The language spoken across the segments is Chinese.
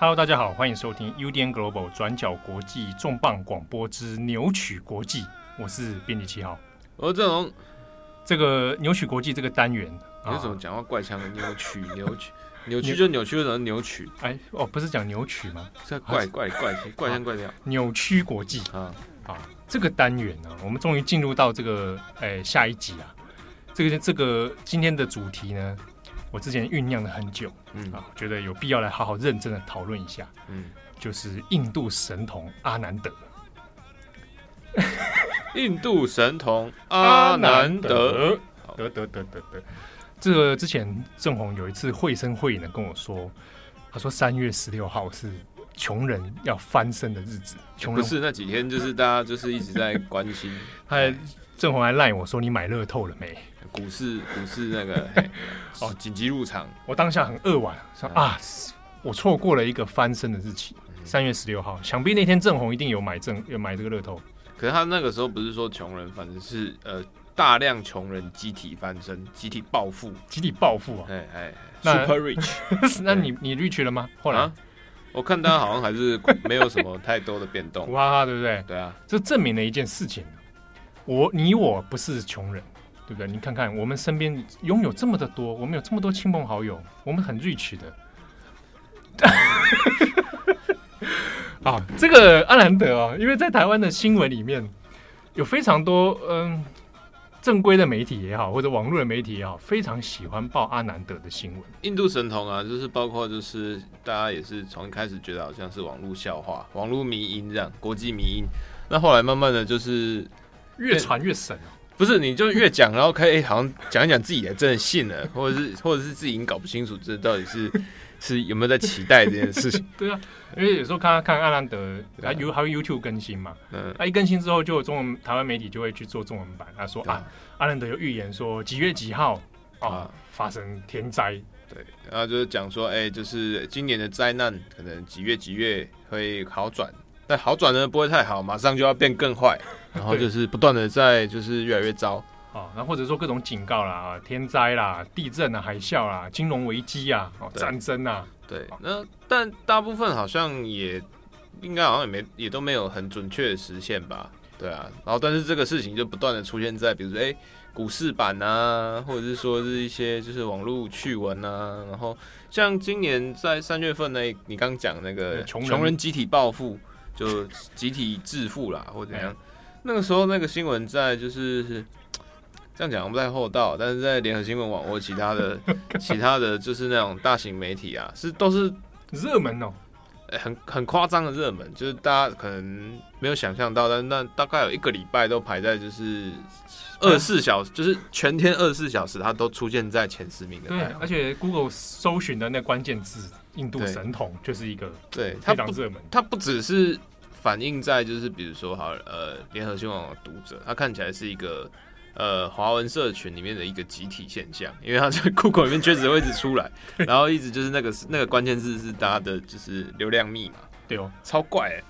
Hello，大家好，欢迎收听 UDN Global 转角国际重磅广播之扭曲国际，我是编辑七号，我是郑龙。这个扭曲国际这个单元，你为什么讲话怪腔的？扭曲，扭曲，扭曲就扭曲，为什么扭曲？哎，哦，不是讲扭曲吗？这怪怪怪怪腔怪调。扭曲国际啊啊，这个单元呢，我们终于进入到这个哎下一集啊。这个这个今天的主题呢，我之前酝酿了很久，嗯。啊，觉得有必要来好好认真的讨论一下，嗯，就是印度神童阿南德。印度神童阿南德，得。得得得得，这个之前郑红有一次绘声绘影的跟我说，他说三月十六号是穷人要翻身的日子，穷人不是那几天就是大家就是一直在关心，他还郑红还赖我说，你买乐透了没？股市股市那个 哦，紧急入场，我当下很扼腕，说啊，我错过了一个翻身的日期，三月十六号，想必那天正红一定有买正有买这个乐透。可是他那个时候不是说穷人，反正是呃大量穷人集体翻身、集体暴富、集体暴富啊！哎哎，super rich，那你你 rich 了吗？后来、啊、我看他好像还是没有什么太多的变动，苦哈哈，对不对？对啊，这证明了一件事情：我你我不是穷人，对不对？你看看我们身边拥有这么的多，我们有这么多亲朋好友，我们很 rich 的。啊，这个阿兰德啊，因为在台湾的新闻里面有非常多嗯正规的媒体也好，或者网络的媒体也好，非常喜欢报阿南德的新闻。印度神童啊，就是包括就是大家也是从一开始觉得好像是网络笑话、网络迷因这样，国际迷因。那后来慢慢的就是越传越神，不是你就越讲，然后可以好像讲一讲自己也真的信了，或者是或者是自己已经搞不清楚这到底是。是有没有在期待这件事情？对啊，因为有时候看看阿兰德，他有还有 YouTube 更新嘛，嗯，他一更新之后，就有中文台湾媒体就会去做中文版，他说啊，阿兰德有预言说几月几号啊。发生天灾，对，然后就是讲说，哎，就是今年的灾难可能几月几月会好转，但好转呢不会太好，马上就要变更坏，然后就是不断的在就是越来越糟。哦，那或者说各种警告啦，天灾啦、地震啊、海啸啦、金融危机啊、哦、战争啊，对，那但大部分好像也应该好像也没也都没有很准确的实现吧？对啊，然后但是这个事情就不断的出现在比如说哎股市版啊，或者是说是一些就是网络趣闻啊，然后像今年在三月份呢，你刚讲那个穷人集体暴富，就集体致富啦，或者怎样，那个时候那个新闻在就是。这样讲不太厚道，但是在联合新闻网或其他的、其他的就是那种大型媒体啊，是都是热门哦，欸、很很夸张的热门，就是大家可能没有想象到，但那大概有一个礼拜都排在就是二十四小时，就是全天二十四小时，它都出现在前十名的。对，而且 Google 搜寻的那关键字“印度神童”就是一个对非常热门。它不只是反映在就是比如说好呃联合新闻网的读者，他看起来是一个。呃，华文社群里面的一个集体现象，因为他在 Google 里面确实会一直出来，然后一直就是那个那个关键字是大家的就是流量密码，对哦，超怪哎！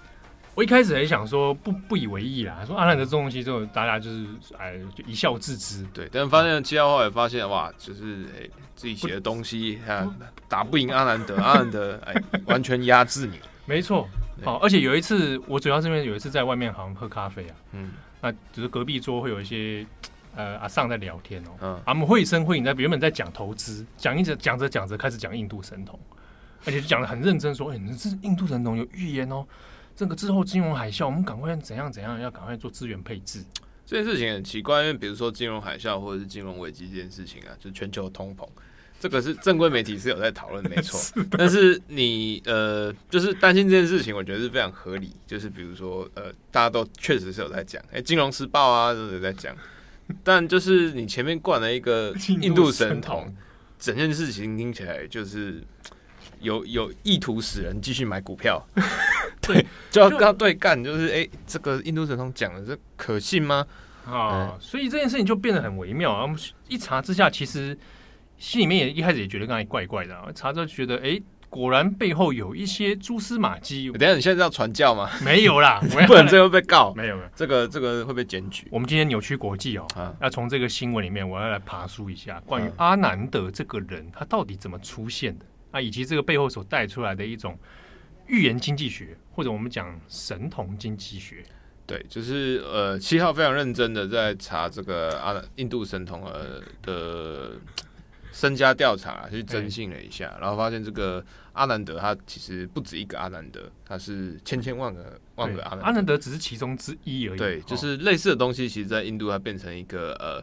我一开始还想说不不以为意啦，说阿兰德这东西之后，大家就是哎就一笑置之，对，但发现七号后来发现哇，就是哎自己写的东西啊 打不赢阿兰德，阿兰德哎完全压制你，没错，好，而且有一次我主要这边有一次在外面好像喝咖啡啊，嗯。那只是隔壁桌会有一些呃阿尚在聊天哦，嗯，我们绘声绘影在原本在讲投资，讲一直讲着讲着开始讲印度神童，而且就讲的很认真，说，哎、欸，这印度神童有预言哦，这个之后金融海啸，我们赶快怎样怎样，要赶快做资源配置。这件事情很奇怪，因为比如说金融海啸或者是金融危机这件事情啊，就全球通膨。这个是正规媒体是有在讨论，没错。的但是你呃，就是担心这件事情，我觉得是非常合理。就是比如说呃，大家都确实是有在讲，哎，《金融时报》啊都有在讲。但就是你前面灌了一个印度神童，整件事情听起来就是有有意图使人继续买股票。对，就要跟他对干，就是哎，这个印度神童讲的这可信吗？啊，所以这件事情就变得很微妙。然后一查之下，其实。心里面也一开始也觉得刚才怪怪的，啊，查着觉得哎、欸，果然背后有一些蛛丝马迹。等下你现在是要传教吗？没有啦，不然这会被告。没有没有，这个这个会被检举。我们今天扭曲国际哦，啊、要从这个新闻里面，我要来爬梳一下关于阿南德这个人，他到底怎么出现的啊，以及这个背后所带出来的一种预言经济学，或者我们讲神童经济学。对，就是呃，七号非常认真的在查这个阿印度神童呃的身家调查，去征信了一下，然后发现这个阿南德他其实不止一个阿南德，他是千千万个万个阿南德。阿南德只是其中之一而已。对，就是类似的东西，其实，在印度它变成一个呃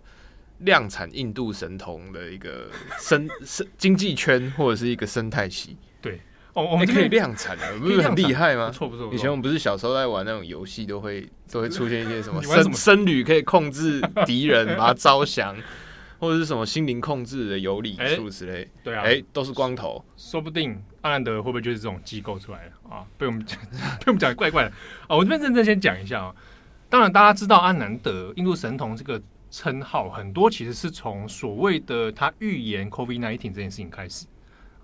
量产印度神童的一个生 生经济圈或者是一个生态系。对。哦，我们可以量产的，不是很厉害吗？不错不错。以前我们不是小时候在玩那种游戏，都会都会出现一些什么僧僧侣可以控制敌人，把他招降，或者是什么心灵控制的有理数之类。对啊，哎，都是光头。说不定阿兰德会不会就是这种机构出来的啊？被我们讲 被我们讲的怪怪的啊！我这边认真先讲一下啊。当然，大家知道阿南德印度神童这个称号，很多其实是从所谓的他预言 COVID-19 这件事情开始。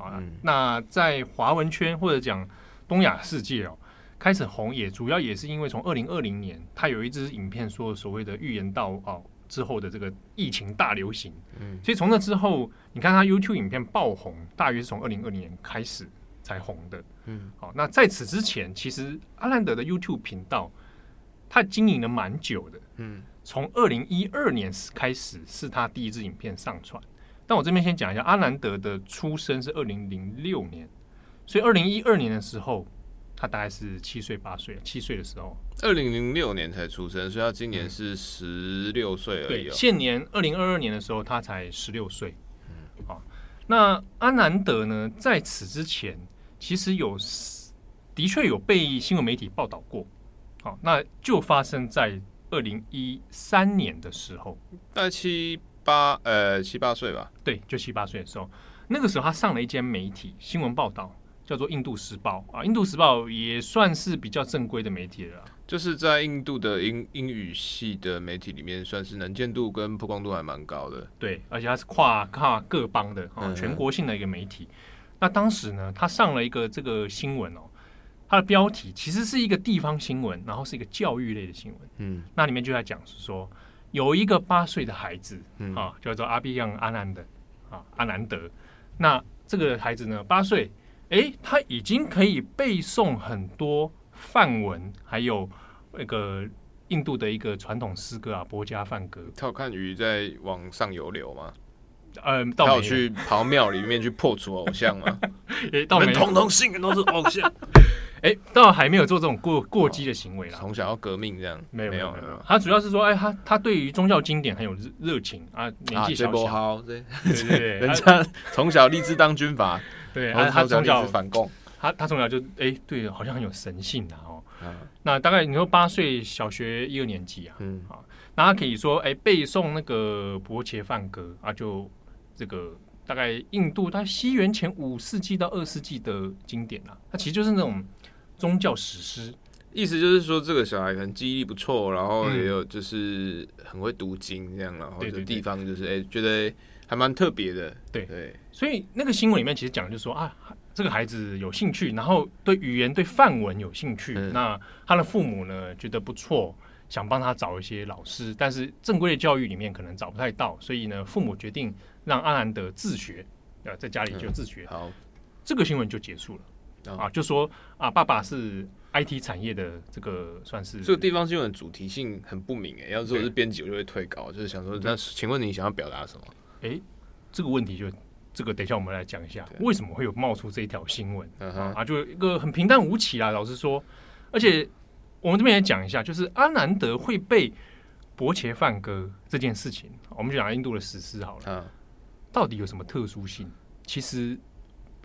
嗯、那在华文圈或者讲东亚世界哦，开始红也主要也是因为从二零二零年，他有一支影片说所谓的预言到哦之后的这个疫情大流行，嗯，所以从那之后，你看他 YouTube 影片爆红，大约是从二零二零年开始才红的，嗯，好，那在此之前，其实阿兰德的 YouTube 频道他经营了蛮久的，嗯，从二零一二年开始是他第一支影片上传。但我这边先讲一下，阿兰德的出生是二零零六年，所以二零一二年的时候，他大概是七岁八岁，七岁的时候，二零零六年才出生，所以他今年是十六岁而已。对，现年二零二二年的时候，他才十六岁。嗯，好，那安南德呢，在此之前，其实有的确有被新闻媒体报道过。好，那就发生在二零一三年的时候，大概七。八呃七八岁吧，对，就七八岁的时候，那个时候他上了一间媒体新闻报道，叫做《印度时报》啊，《印度时报》也算是比较正规的媒体了，就是在印度的英英语系的媒体里面，算是能见度跟曝光度还蛮高的。对，而且它是跨跨各邦的啊，全国性的一个媒体。嗯、那当时呢，他上了一个这个新闻哦，它的标题其实是一个地方新闻，然后是一个教育类的新闻。嗯，那里面就在讲是说。有一个八岁的孩子，嗯、啊，叫做阿比扬阿南德，啊，阿南德。那这个孩子呢，八岁，哎，他已经可以背诵很多范文，还有那个印度的一个传统诗歌啊，波加梵歌。他有看鱼在往上游流吗？嗯，他有去跑庙里面去破除偶像吗？哎，到没通通信的都是偶像。哎、欸，倒还没有做这种过过激的行为啦。从小要革命这样，没有没有没有。他主要是说，哎、欸，他他对于宗教经典很有热热情啊，年纪小小，啊、对对对，人家从小立志当军阀，对，他从小反共，他他从小就哎、欸，对，好像很有神性啊哦。嗯、那大概你说八岁小学一二年级啊，嗯。啊，那他可以说哎、欸、背诵那个博伽梵歌啊，就这个大概印度他西元前五世纪到二世纪的经典啊，他其实就是那种。宗教史诗，意思就是说，这个小孩可能记忆力不错，然后也有就是很会读经这样，然后这地方就是哎，觉得还蛮特别的。对对，所以那个新闻里面其实讲就是说啊，这个孩子有兴趣，然后对语言、对范文有兴趣，嗯、那他的父母呢觉得不错，想帮他找一些老师，但是正规的教育里面可能找不太到，所以呢，父母决定让阿兰德自学，呃，在家里就自学。嗯、好，这个新闻就结束了。啊，就说啊，爸爸是 IT 产业的这个算是这个地方新闻主题性很不明诶。要是我是编辑，我就会退稿，就是想说，那请问你想要表达什么？哎，这个问题就这个，等一下我们来讲一下，为什么会有冒出这一条新闻？啊，就一个很平淡无奇啦。老实说，而且我们这边也讲一下，就是阿南德会背博伽梵歌这件事情，我们就讲印度的史诗好了。到底有什么特殊性？其实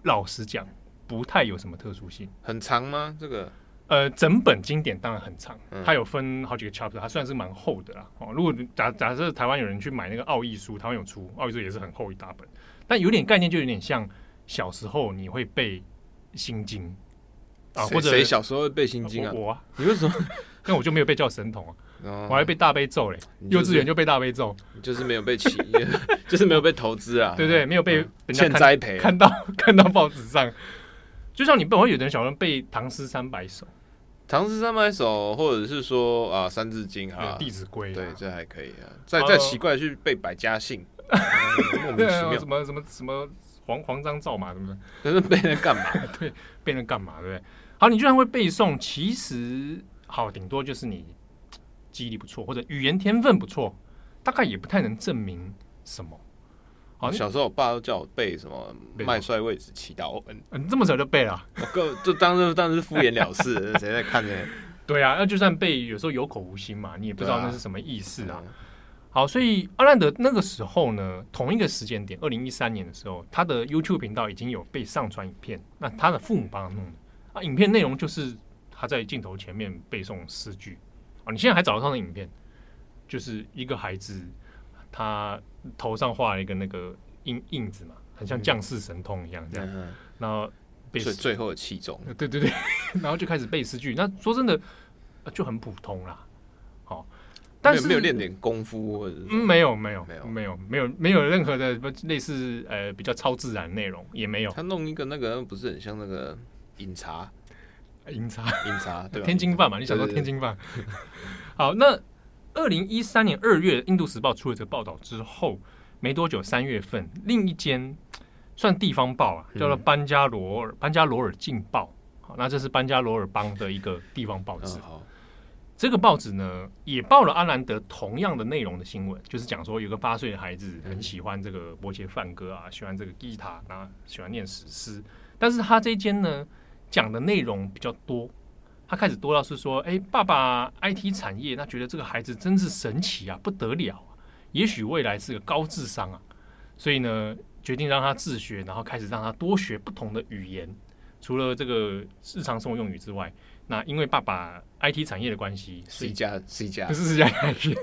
老实讲。不太有什么特殊性，很长吗？这个呃，整本经典当然很长，嗯、它有分好几个 chapter，它算是蛮厚的啦。哦，如果假假设台湾有人去买那个奥义书，台湾有出奥义书也是很厚一大本，但有点概念就有点像小时候你会背心经啊，或者谁小时候会背心经啊？我，我啊，你为什么？那我就没有被叫神童啊，哦、我还被大悲咒嘞，幼稚园就被大悲咒，就是没有被起，就是没有被投资啊，对不对？没有被欠栽培，看到 看到报纸上。就像你本会有的人想要背唐诗三百首，唐诗三百首，或者是说啊《三字经》啊，《弟子规》对，这还可以啊。再再奇怪去背百家姓，莫名其妙。什么什么什么黄黄章造马，什么的，可是背那干嘛？对，背那干嘛？对不对？好，你居然会背诵，其实好，顶多就是你记忆力不错，或者语言天分不错，大概也不太能证明什么。好，小时候我爸都叫我背什么“麦帅位置祈祷嗯”，你这么早就背了？我个就当时当时敷衍了事，谁在看呢？对啊，那就算背，有时候有口无心嘛，你也不知道那是什么意思啊。好，所以阿兰德那个时候呢，同一个时间点，二零一三年的时候，他的 YouTube 频道已经有被上传影片，那他的父母帮他弄的啊，影片内容就是他在镜头前面背诵诗句啊，你现在还找得到那影片，就是一个孩子。他头上画了一个那个印印子嘛，很像降世神通一样这样，嗯、然后背最最后的器重，对对对，然后就开始背诗句。那说真的，就很普通啦。好，但是没有练点功夫或者嗯，没有没有没有没有没有没有任何的类似呃比较超自然内容也没有。他弄一个那个不是很像那个饮茶，饮茶饮茶对吧？天津饭嘛，你想说天津饭？好，那。二零一三年二月，《印度时报》出了这个报道之后，没多久，三月份，另一间算地方报啊，叫做班加罗尔、嗯、班加罗尔镜报。好，那这是班加罗尔邦的一个地方报纸。哦、这个报纸呢，也报了阿兰德同样的内容的新闻，就是讲说有个八岁的孩子很喜欢这个波切梵歌啊，喜欢这个吉他，那喜欢念史诗。但是他这间呢，讲的内容比较多。他开始多到是说，哎，爸爸 IT 产业，那觉得这个孩子真是神奇啊，不得了啊，也许未来是个高智商啊，所以呢，决定让他自学，然后开始让他多学不同的语言，除了这个日常生活用语之外，那因为爸爸 IT 产业的关系，是一家是一家。不是是一家学，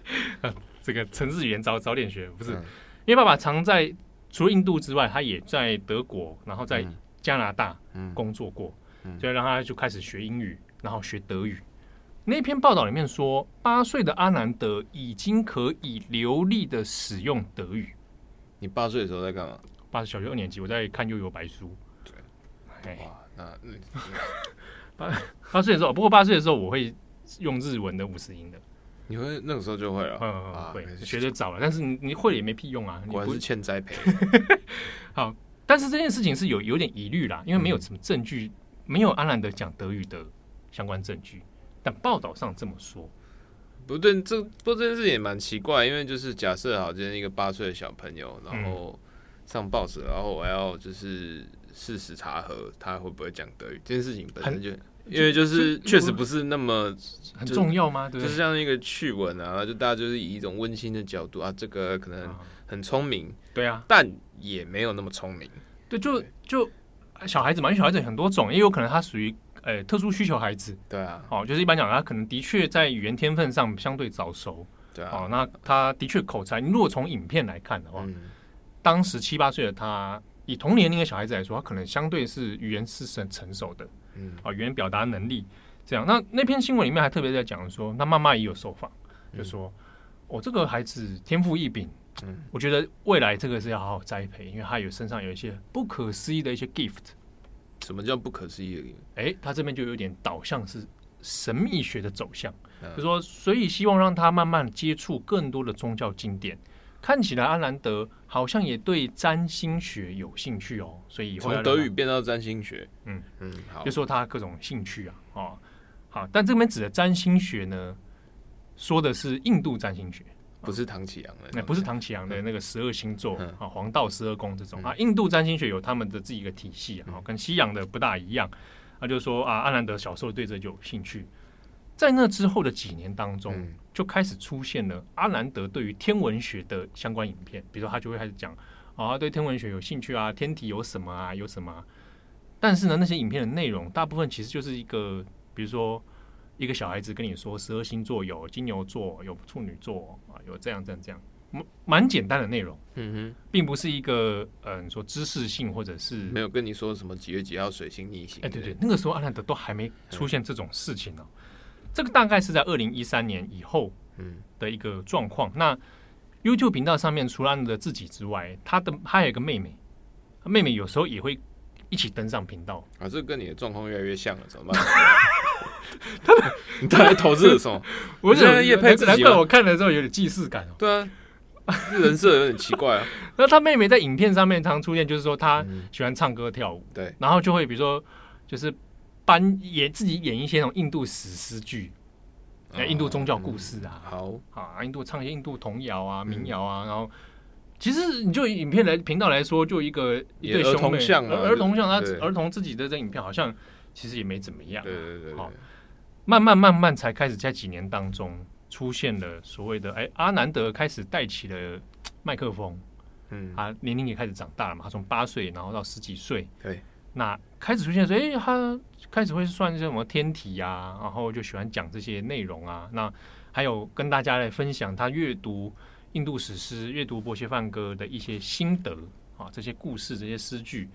这个城市语言早早点学，不是，嗯、因为爸爸常在除了印度之外，他也在德国，然后在加拿大工作过。嗯嗯就让他就开始学英语，然后学德语。那篇报道里面说，八岁的阿南德已经可以流利的使用德语。你八岁的时候在干嘛？八小学二年级，我在看《悠悠白书》。对，哇，那 八八岁的时候，不过八岁的时候我会用日文的五十音的。你会那个时候就会了？嗯嗯，会学的早了，但是你你会了也没屁用啊！你不是欠栽培。好，但是这件事情是有有点疑虑啦，因为没有什么证据。没有阿兰德讲德语的相关证据，但报道上这么说。不对，这不过这件事也蛮奇怪，因为就是假设好，今天一个八岁的小朋友，然后上报纸，然后我要就是事实查核他会不会讲德语，这件事情本身就因为就是确实不是那么很重要吗？对，就是像一个趣闻啊，就大家就是以一种温馨的角度啊，这个可能很聪明，对啊，但也没有那么聪明，对，就就。小孩子嘛，因为小孩子很多种，也有可能他属于呃特殊需求孩子。对啊，哦，就是一般讲，他可能的确在语言天分上相对早熟。对啊，哦，那他的确口才，你如果从影片来看的话，嗯、当时七八岁的他，以同年龄的小孩子来说，他可能相对是语言是很成熟的。嗯，啊、哦，语言表达能力这样。那那篇新闻里面还特别在讲说，那妈妈也有受访，就说，我、这个孩子天赋异禀。嗯，我觉得未来这个是要好好栽培，因为他有身上有一些不可思议的一些 gift。什么叫不可思议的 gift？哎，他这边就有点导向是神秘学的走向，嗯、就说所以希望让他慢慢接触更多的宗教经典。看起来安兰德好像也对占星学有兴趣哦，所以从德语变到占星学，嗯嗯，好，就说他各种兴趣啊，哦，好，但这边指的占星学呢，说的是印度占星学。不是唐启阳的，那不是唐启阳的那个十二星座啊，黄道十二宫这种啊，印度占星学有他们的自己一个体系啊，跟西洋的不大一样。他就说啊，阿兰德小时候对这就有兴趣，在那之后的几年当中，就开始出现了阿兰德对于天文学的相关影片，比如说他就会开始讲啊，对天文学有兴趣啊，天体有什么啊，有什么啊。但是呢，那些影片的内容大部分其实就是一个，比如说。一个小孩子跟你说，十二星座有金牛座，有处女座啊，有这样这样这样，蛮蛮简单的内容，嗯哼，并不是一个嗯、呃、说知识性或者是没有跟你说什么几月几号水星逆行，哎对对，那个时候阿兰德都还没出现这种事情呢、这个大概是在二零一三年以后嗯的一个状况。嗯、那 YouTube 频道上面除了阿兰德自己之外，他的他还有一个妹妹，妹妹有时候也会一起登上频道啊，这跟你的状况越来越像了，怎么办？他你他来投资的时候，我觉得业配自己，难怪我看了之后有点既视感哦。对啊，人设有点奇怪啊。那他妹妹在影片上面常出现，就是说她喜欢唱歌跳舞，对，然后就会比如说就是扮演自己演一些那种印度史诗剧，印度宗教故事啊，好。啊，印度唱一些印度童谣啊、民谣啊，然后其实你就影片来频道来说，就一个一对兄妹，儿童像他儿童自己的这影片好像其实也没怎么样，对对对，好，慢慢慢慢才开始在几年当中。出现了所谓的哎，阿南德开始带起了麦克风，嗯，他年龄也开始长大了嘛，他从八岁然后到十几岁，对，那开始出现说，哎，他开始会算一些什么天体呀、啊，然后就喜欢讲这些内容啊，那还有跟大家来分享他阅读印度史诗、阅读伯谢梵歌的一些心得啊，这些故事、这些诗句，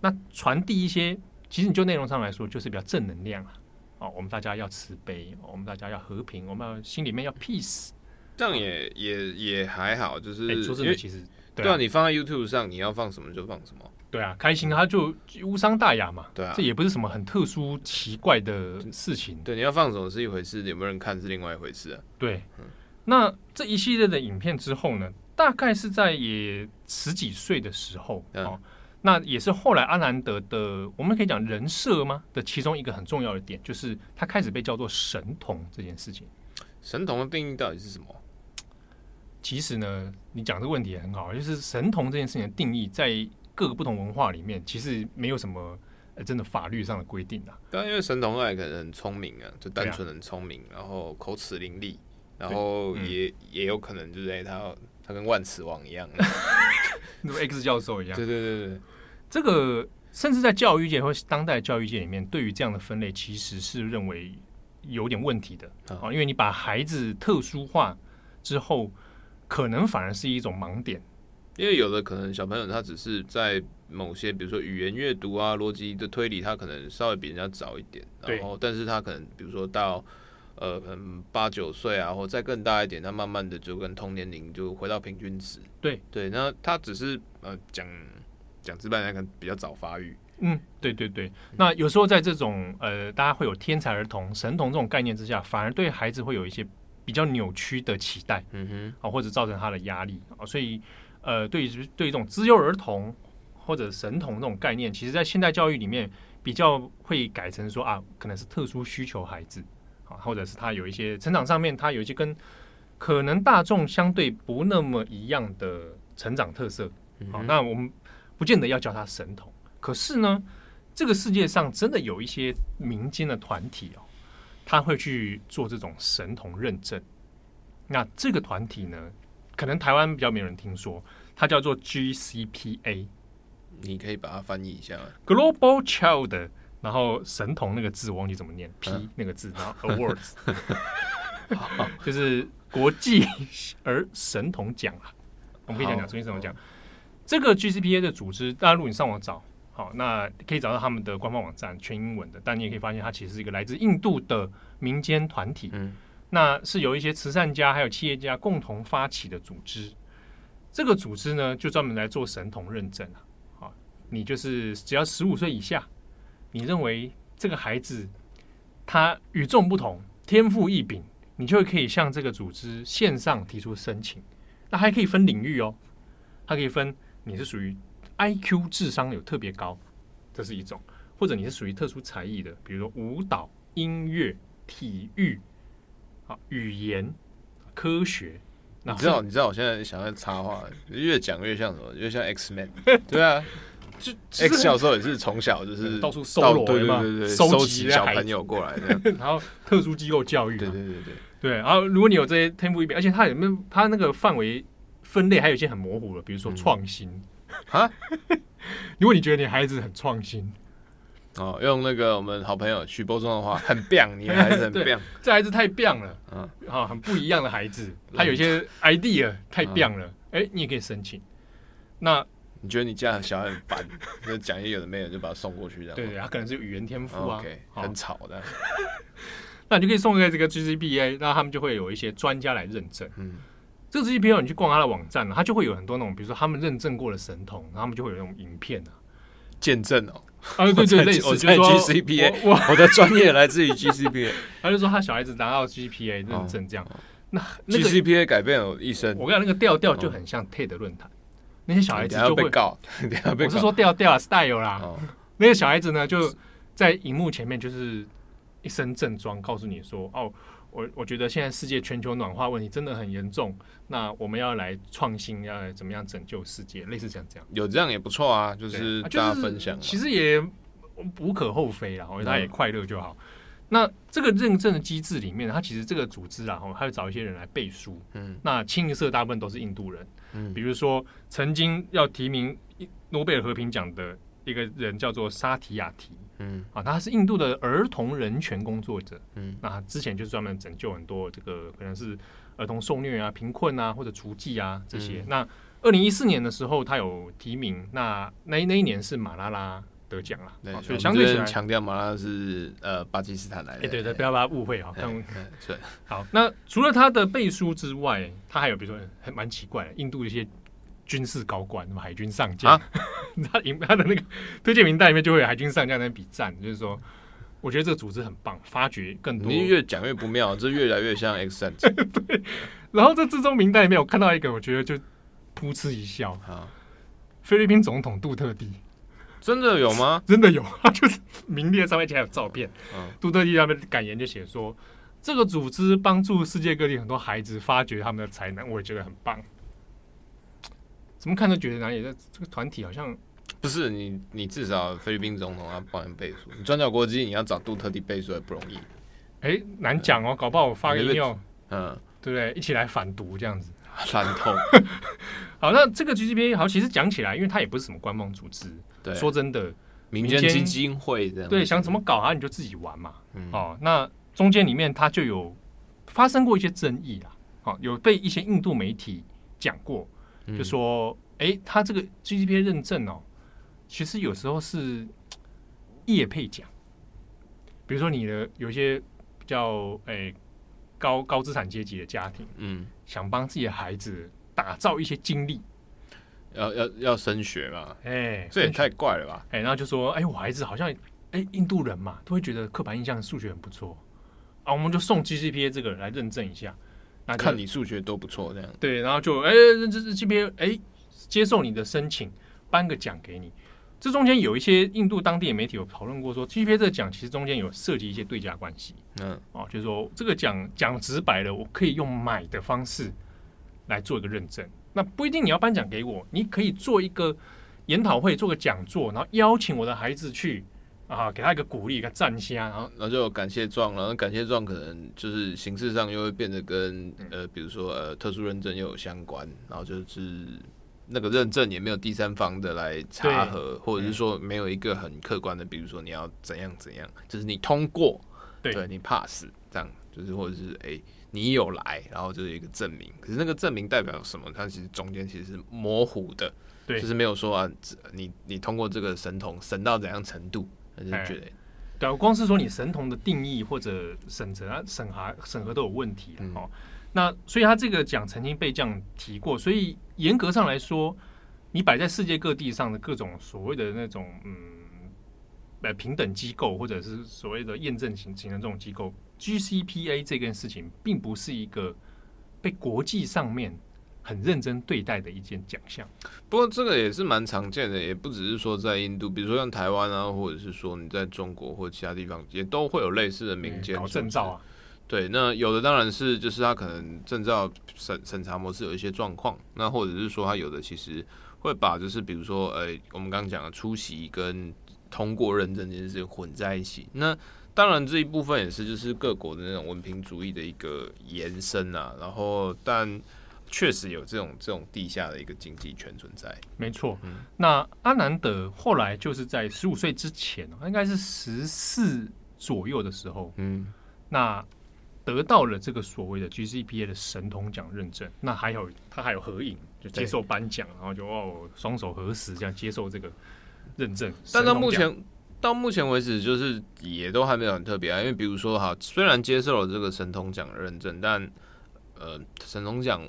那传递一些，其实你就内容上来说，就是比较正能量啊。哦，我们大家要慈悲，我们大家要和平，我们要心里面要 peace，这样也也也还好，就是、欸、说真的，其实对啊，你放在 YouTube 上，你要放什么就放什么，对啊，开心他就无伤大雅嘛，对啊，这也不是什么很特殊奇怪的事情，对，你要放什么是一回事，有没有人看是另外一回事啊，对，嗯、那这一系列的影片之后呢，大概是在也十几岁的时候，嗯、哦。那也是后来阿南德的，我们可以讲人设吗？的其中一个很重要的点，就是他开始被叫做神童这件事情。神童的定义到底是什么？其实呢，你讲这个问题也很好，就是神童这件事情的定义，在各个不同文化里面，其实没有什么呃真的法律上的规定啊。当然，因为神童爱可能很聪明啊，就单纯很聪明，啊、然后口齿伶俐，然后也、嗯、也有可能就是他他跟万磁王一样，那么 X 教授一样。对对对对。这个甚至在教育界或当代教育界里面，对于这样的分类，其实是认为有点问题的啊，因为你把孩子特殊化之后，可能反而是一种盲点。因为有的可能小朋友他只是在某些，比如说语言阅读啊、逻辑的推理，他可能稍微比人家早一点，然后但是他可能比如说到呃，可能八九岁啊，或再更大一点，他慢慢的就跟同年龄就回到平均值。对对，那他只是呃讲。讲直白来讲，比较早发育。嗯，对对对。那有时候在这种呃，大家会有天才儿童、神童这种概念之下，反而对孩子会有一些比较扭曲的期待。嗯哼，啊，或者造成他的压力啊。所以呃，对于对于这种资优儿童或者神童这种概念，其实在现代教育里面比较会改成说啊，可能是特殊需求孩子啊，或者是他有一些成长上面，他有一些跟可能大众相对不那么一样的成长特色。好，那我们。不见得要叫他神童，可是呢，这个世界上真的有一些民间的团体哦，他会去做这种神童认证。那这个团体呢，可能台湾比较没有人听说，它叫做 GCPA。你可以把它翻译一下，Global Child，然后神童那个字我忘记怎么念，P 那个字，然后 Awards，就是国际 儿神童奖啊。我们可以讲讲，重新怎么讲？这个 GCPA 的组织，大家如果你上网找，好，那可以找到他们的官方网站，全英文的。但你也可以发现，它其实是一个来自印度的民间团体。嗯，那是由一些慈善家还有企业家共同发起的组织。这个组织呢，就专门来做神童认证啊。好，你就是只要十五岁以下，你认为这个孩子他与众不同，天赋异禀，你就会可以向这个组织线上提出申请。那还可以分领域哦，它可以分。你是属于 IQ 智商有特别高，这是一种；或者你是属于特殊才艺的，比如说舞蹈、音乐、体育、啊语言、科学。你知道？你知道我现在想要插话，越讲越像什么？越像 X Man。对啊，就 X 小时候也是从小就是到处搜罗对对对，收集小朋友过来的，然后特殊机构教育。对对对对对。然后如果你有这些天赋异禀，而且他有没有他那个范围？分类还有一些很模糊的，比如说创新。啊。如果你觉得你孩子很创新，哦，用那个我们好朋友徐波中的话，很棒，你的孩子很棒，这孩子太棒了，嗯，啊，很不一样的孩子，他有一些 idea 太棒了，哎，你也可以申请。那你觉得你家的小孩很烦，就讲一些有的没有，就把他送过去，这样。对对，他可能是语言天赋啊，很吵的，那你就可以送给这个 GCBA，那他们就会有一些专家来认证，嗯。这个 GCPA 你去逛他的网站呢，他就会有很多那种，比如说他们认证过的神童，然后他们就会有那种影片啊，见证哦，啊对对，类似，我在 GCPA，我的专业来自于 GCPA，他就说他小孩子拿到 GCPA 认证这样，那那个 GCPA 改变了一生。我跟你讲，那个调调就很像 TED 论坛，那些小孩子就会 被告。我是说调调 style 啦，那些小孩子呢就在荧幕前面就是一身正装，告诉你说：“哦，我我觉得现在世界全球暖化问题真的很严重，那我们要来创新，要来怎么样拯救世界？”类似像这样，有这样也不错啊，就是大家分享，其实也无可厚非啦，我觉得他也快乐就好。那这个认证的机制里面，它其实这个组织啊，哈，它会找一些人来背书。嗯，那清一色大部分都是印度人。嗯，比如说曾经要提名诺贝尔和平奖的一个人叫做沙提亚提。嗯，啊，他是印度的儿童人权工作者。嗯，那之前就是专门拯救很多这个可能是儿童受虐啊、贫困啊或者雏妓啊这些。嗯，那二零一四年的时候，他有提名。那那那一年是马拉拉。得奖了，对，所以相对起来强调马拉拉是呃巴基斯坦来的，哎，对对，不要把它误会啊。对，好，那除了他的背书之外，他还有比如说还蛮奇怪的，印度一些军事高官，什么海军上将，他引他的那个推荐名单里面就会有海军上将在那比赞，就是说，我觉得这个组织很棒，发掘更多。你越讲越不妙，这越来越像 X 战警。对，然后这之中名单里面，我看到一个，我觉得就噗嗤一笑啊，菲律宾总统杜特地。真的有吗？真的有，他就是名列上面，还有照片。嗯，杜特地他们感言就写说，这个组织帮助世界各地很多孩子发掘他们的才能，我也觉得很棒。怎么看都觉得哪里？这这个团体好像不是你，你至少菲律宾总统要帮人背书，你转角国际你要找杜特地背书也不容易。哎、欸，难讲哦，搞不好我发个 email，嗯，对不对？一起来反毒这样子。反透。好，那这个 GCPA 好，其实讲起来，因为它也不是什么官方组织。对，说真的，民间基金会这样。对，想怎么搞啊，你就自己玩嘛。嗯、哦，那中间里面它就有发生过一些争议啦。哦，有被一些印度媒体讲过，就说，哎、嗯，它这个 GCPA 认证哦，其实有时候是业配奖。比如说你的有一些比较哎。高高资产阶级的家庭，嗯，想帮自己的孩子打造一些经历，要要要升学嘛？哎、欸，这也太怪了吧？哎、欸，然后就说，哎、欸，我孩子好像，哎、欸，印度人嘛，都会觉得刻板印象数学很不错啊，我们就送 GCPA 这个来认证一下，那看你数学都不错这样。对，然后就哎，这这 GCPA，哎，接受你的申请，颁个奖给你。这中间有一些印度当地的媒体有讨论过，说 GCPA 这个奖其实中间有涉及一些对价关系。嗯，哦，就是说这个奖讲直白了，我可以用买的方式来做一个认证。那不一定你要颁奖给我，你可以做一个研讨会，做个讲座，然后邀请我的孩子去啊，给他一个鼓励，一个赞声，然后然后就感谢状，然后感谢状可能就是形式上又会变得跟呃，比如说呃，特殊认证又有相关，然后就是。那个认证也没有第三方的来查核，或者是说没有一个很客观的，比如说你要怎样怎样，就是你通过，对，对你 pass 这样，就是或者是哎、欸、你有来，然后就是一个证明。可是那个证明代表什么？它其实中间其实是模糊的，对，就是没有说啊，你你通过这个神童神到怎样程度，还是觉得，对，光是说你神童的定义或者审查审核审核都有问题哦。嗯那所以他这个奖曾经被这样提过，所以严格上来说，你摆在世界各地上的各种所谓的那种嗯，呃平等机构或者是所谓的验证型型的这种机构，GCPA 这件事情并不是一个被国际上面很认真对待的一件奖项。不过这个也是蛮常见的，也不只是说在印度，比如说像台湾啊，或者是说你在中国或其他地方，也都会有类似的民间、嗯、搞证照啊。对，那有的当然是就是他可能证照审审查模式有一些状况，那或者是说他有的其实会把就是比如说呃我们刚刚讲的出席跟通过认证这件事情混在一起，那当然这一部分也是就是各国的那种文凭主义的一个延伸啊，然后但确实有这种这种地下的一个经济圈存在。没错，嗯，那阿南德后来就是在十五岁之前，应该是十四左右的时候，嗯，那。得到了这个所谓的 GCPA 的神童奖认证，那还有他还有合影，就接受颁奖，然后就哦双手合十这样接受这个认证。但到目前到目前为止，就是也都还没有很特别啊。因为比如说哈，虽然接受了这个神童奖的认证，但呃神童奖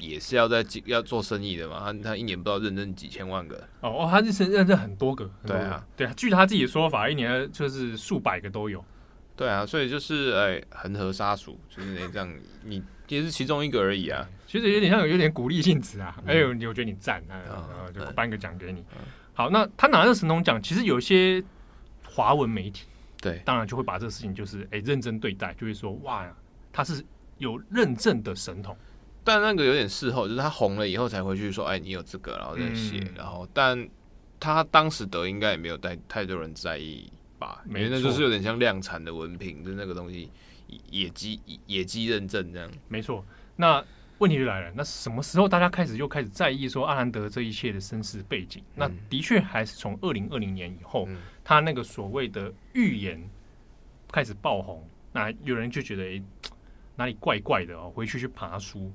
也是要在要做生意的嘛。他他一年不知道认证几千万个哦哦，他是认认证很多个。对啊，对啊，据他自己的说法，一年就是数百个都有。对啊，所以就是哎，恒河沙数就是这样，你也是其中一个而已啊。其实有点像有点鼓励性质啊。哎呦，我觉得你赞啊，然后就颁个奖给你。好，那他拿这神童奖，其实有些华文媒体对，当然就会把这个事情就是哎认真对待，就会说哇，他是有认证的神童。但那个有点事后，就是他红了以后才回去说，哎，你有这个，然后再写，嗯、然后但他当时得应该也没有太太多人在意吧。没，那就是有点像量产的文凭，就那个东西野鸡野鸡认证这样。没错，那问题就来了，那什么时候大家开始又开始在意说阿兰德这一切的身世背景？嗯、那的确还是从二零二零年以后，嗯、他那个所谓的预言开始爆红，那有人就觉得哎，哪里怪怪的哦，回去去爬书，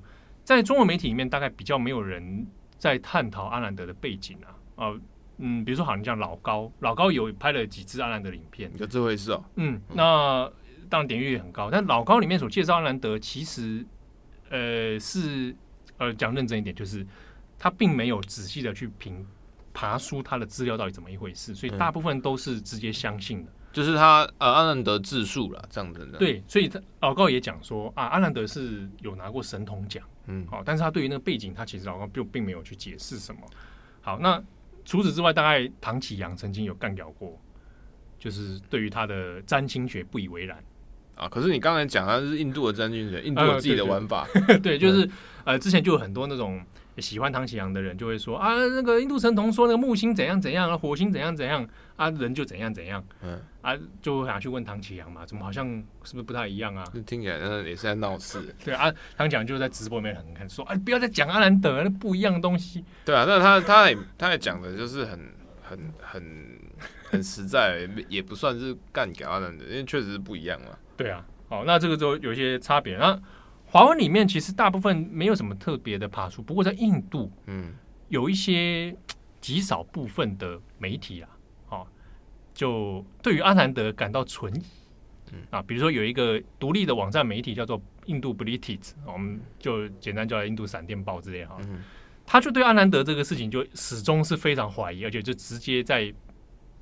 在中文媒体里面大概比较没有人在探讨阿兰德的背景啊，呃嗯，比如说，好像像老高，老高有拍了几支阿兰德的影片，有这回事哦。嗯，那当然点阅率也很高，但老高里面所介绍阿兰德，其实呃是呃讲认真一点，就是他并没有仔细的去评爬书他的资料到底怎么一回事，所以大部分都是直接相信的，嗯、就是他呃阿兰德自述了这样子的。对，所以他老高也讲说啊，阿兰德是有拿过神童奖，嗯，好，但是他对于那个背景，他其实老高并并没有去解释什么。好，那。除此之外，大概唐启阳曾经有干掉过，就是对于他的占星学不以为然啊。可是你刚才讲他是印度的占星学，印度有自己的玩法，呃、对，对，对，对，就是、嗯、呃，之前就有很多那种。喜欢唐启阳的人就会说啊，那个印度神童说那个木星怎样怎样，火星怎样怎样啊，人就怎样怎样，嗯啊，就想去问唐启阳嘛，怎么好像是不是不太一样啊？听起来那也是在闹事。对啊，唐启阳就在直播里面很很说，哎，不要再讲阿兰德那不一样的东西。对啊，那他他也他也讲的就是很很很很实在，也不算是干掉阿兰德，因为确实是不一样嘛。对啊，好，那这个就有一些差别那。华文里面其实大部分没有什么特别的爬梳，不过在印度，嗯，有一些极少部分的媒体啊，哦，就对于阿兰德感到存疑，嗯。啊，比如说有一个独立的网站媒体叫做印度 Blitzit，我们就简单叫印度闪电报之类哈，他就对阿兰德这个事情就始终是非常怀疑，而且就直接在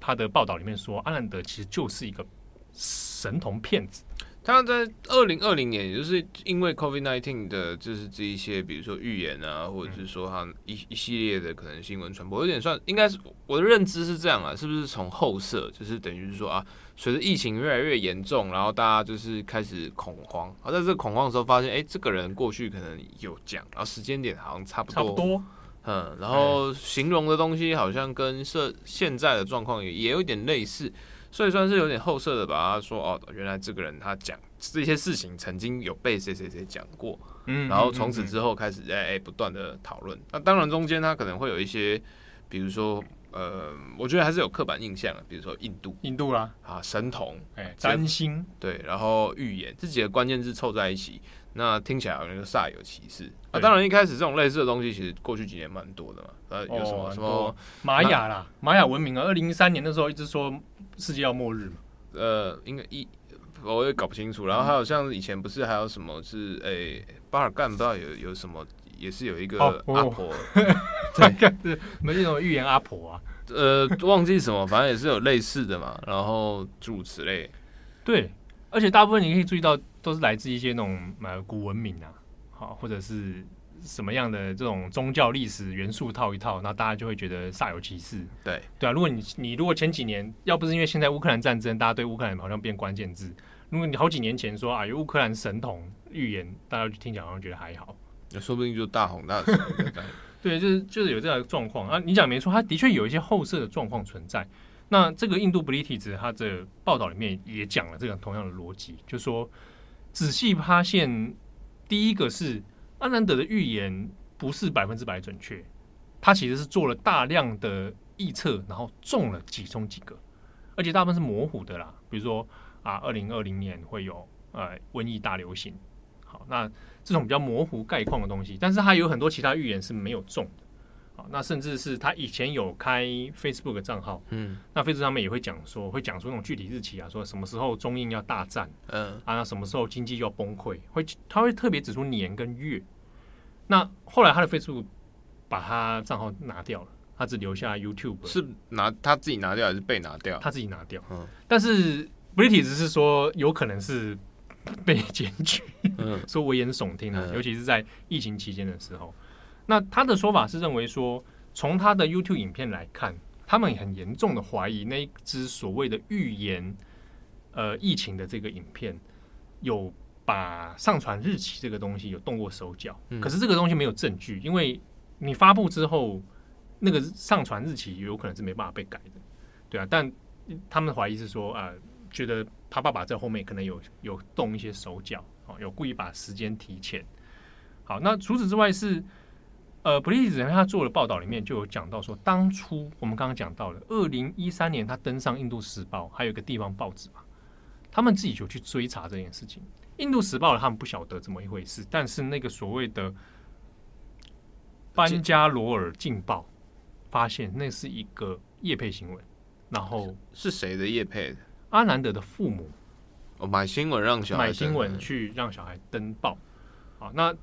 他的报道里面说，阿兰德其实就是一个神童骗子。他在二零二零年，也就是因为 COVID nineteen 的，就是这一些，比如说预言啊，或者是说他一一系列的可能新闻传播，有点算应该是我的认知是这样啊，是不是从后设，就是等于是说啊，随着疫情越来越严重，然后大家就是开始恐慌，而在这个恐慌的时候，发现哎、欸，这个人过去可能有讲，然后时间点好像差不多，差不多，嗯，然后形容的东西好像跟设现在的状况也也有点类似。所以算是有点后设的，吧他说哦，原来这个人他讲这些事情曾经有被谁谁谁讲过，嗯，然后从此之后开始哎哎不断的讨论。那当然中间他可能会有一些，比如说呃，我觉得还是有刻板印象，比如说印度，印度啦。啊，神童，哎，占星，对，然后预言。这几个关键字凑在一起。那听起来好像就煞有其事啊！当然，一开始这种类似的东西，其实过去几年蛮多的嘛。呃，有什么什么玛雅啦，玛雅文明啊，二零一三年的时候一直说世界要末日嘛。呃，应该一我也搞不清楚。然后还有像以前不是还有什么是诶巴尔干不知道有有什么也是有一个阿婆，对，没那种预言阿婆啊。呃，忘记什么，反正也是有类似的嘛。然后诸如此类。对，而且大部分你可以注意到。都是来自一些那种呃古文明啊，好或者是什么样的这种宗教历史元素套一套，那大家就会觉得煞有其事。对对啊，如果你你如果前几年要不是因为现在乌克兰战争，大家对乌克兰好像变关键字。如果你好几年前说啊有乌克兰神童预言，大家就听起来好像觉得还好，那说不定就大红大紫。对，就是就是有这样的状况啊。你讲没错，它的确有一些后设的状况存在。那这个印度不利体子，它的报道里面也讲了这个同样的逻辑，就说。仔细发现，第一个是阿兰德的预言不是百分之百准确，他其实是做了大量的预测，然后中了几中几个，而且大部分是模糊的啦。比如说啊，二零二零年会有呃瘟疫大流行，好，那这种比较模糊概况的东西，但是他有很多其他预言是没有中的。那甚至是他以前有开 Facebook 的账号，嗯，那 Facebook 上面也会讲说，会讲出那种具体日期啊，说什么时候中印要大战，嗯，啊，那什么时候经济就要崩溃，会他会特别指出年跟月。那后来他的 Facebook 把他账号拿掉了，他只留下 YouTube，是拿他自己拿掉还是被拿掉？他自己拿掉，嗯，但是不利体只是说有可能是被 检举，嗯，说危言耸听啊，尤其是在疫情期间的时候。那他的说法是认为说，从他的 YouTube 影片来看，他们很严重的怀疑那一支所谓的预言呃疫情的这个影片有把上传日期这个东西有动过手脚，可是这个东西没有证据，因为你发布之后，那个上传日期有可能是没办法被改的，对啊，但他们怀疑是说啊。呃觉得他爸爸在后面可能有有动一些手脚，哦，有故意把时间提前。好，那除此之外是，呃，布利子他做的报道里面就有讲到说，当初我们刚刚讲到了，二零一三年他登上《印度时报》，还有一个地方报纸嘛，他们自己就去追查这件事情。《印度时报》他们不晓得怎么一回事，但是那个所谓的班加罗尔劲报发现那是一个叶配新闻，然后是谁的叶配？阿南德的父母，哦，买新闻让小孩买新闻去让小孩登报，好，那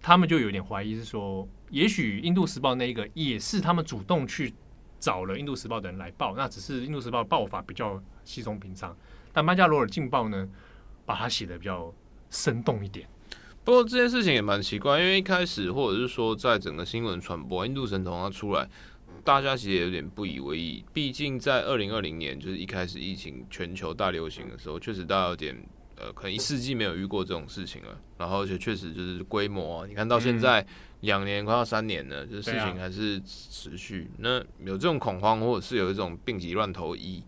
他们就有点怀疑是说，也许《印度时报》那一个也是他们主动去找了《印度时报》的人来报，那只是《印度时报》报法比较稀松平常，但班加罗尔劲报呢，把它写得比较生动一点。不过这件事情也蛮奇怪，因为一开始或者是说，在整个新闻传播，印度神童他出来。大家其实有点不以为意，毕竟在二零二零年，就是一开始疫情全球大流行的时候，确实大家有点呃，可能一世纪没有遇过这种事情了。然后而且确实就是规模啊，你看到现在两年快要三年了，就是事情还是持续。那有这种恐慌，或者是有一种病急乱投医，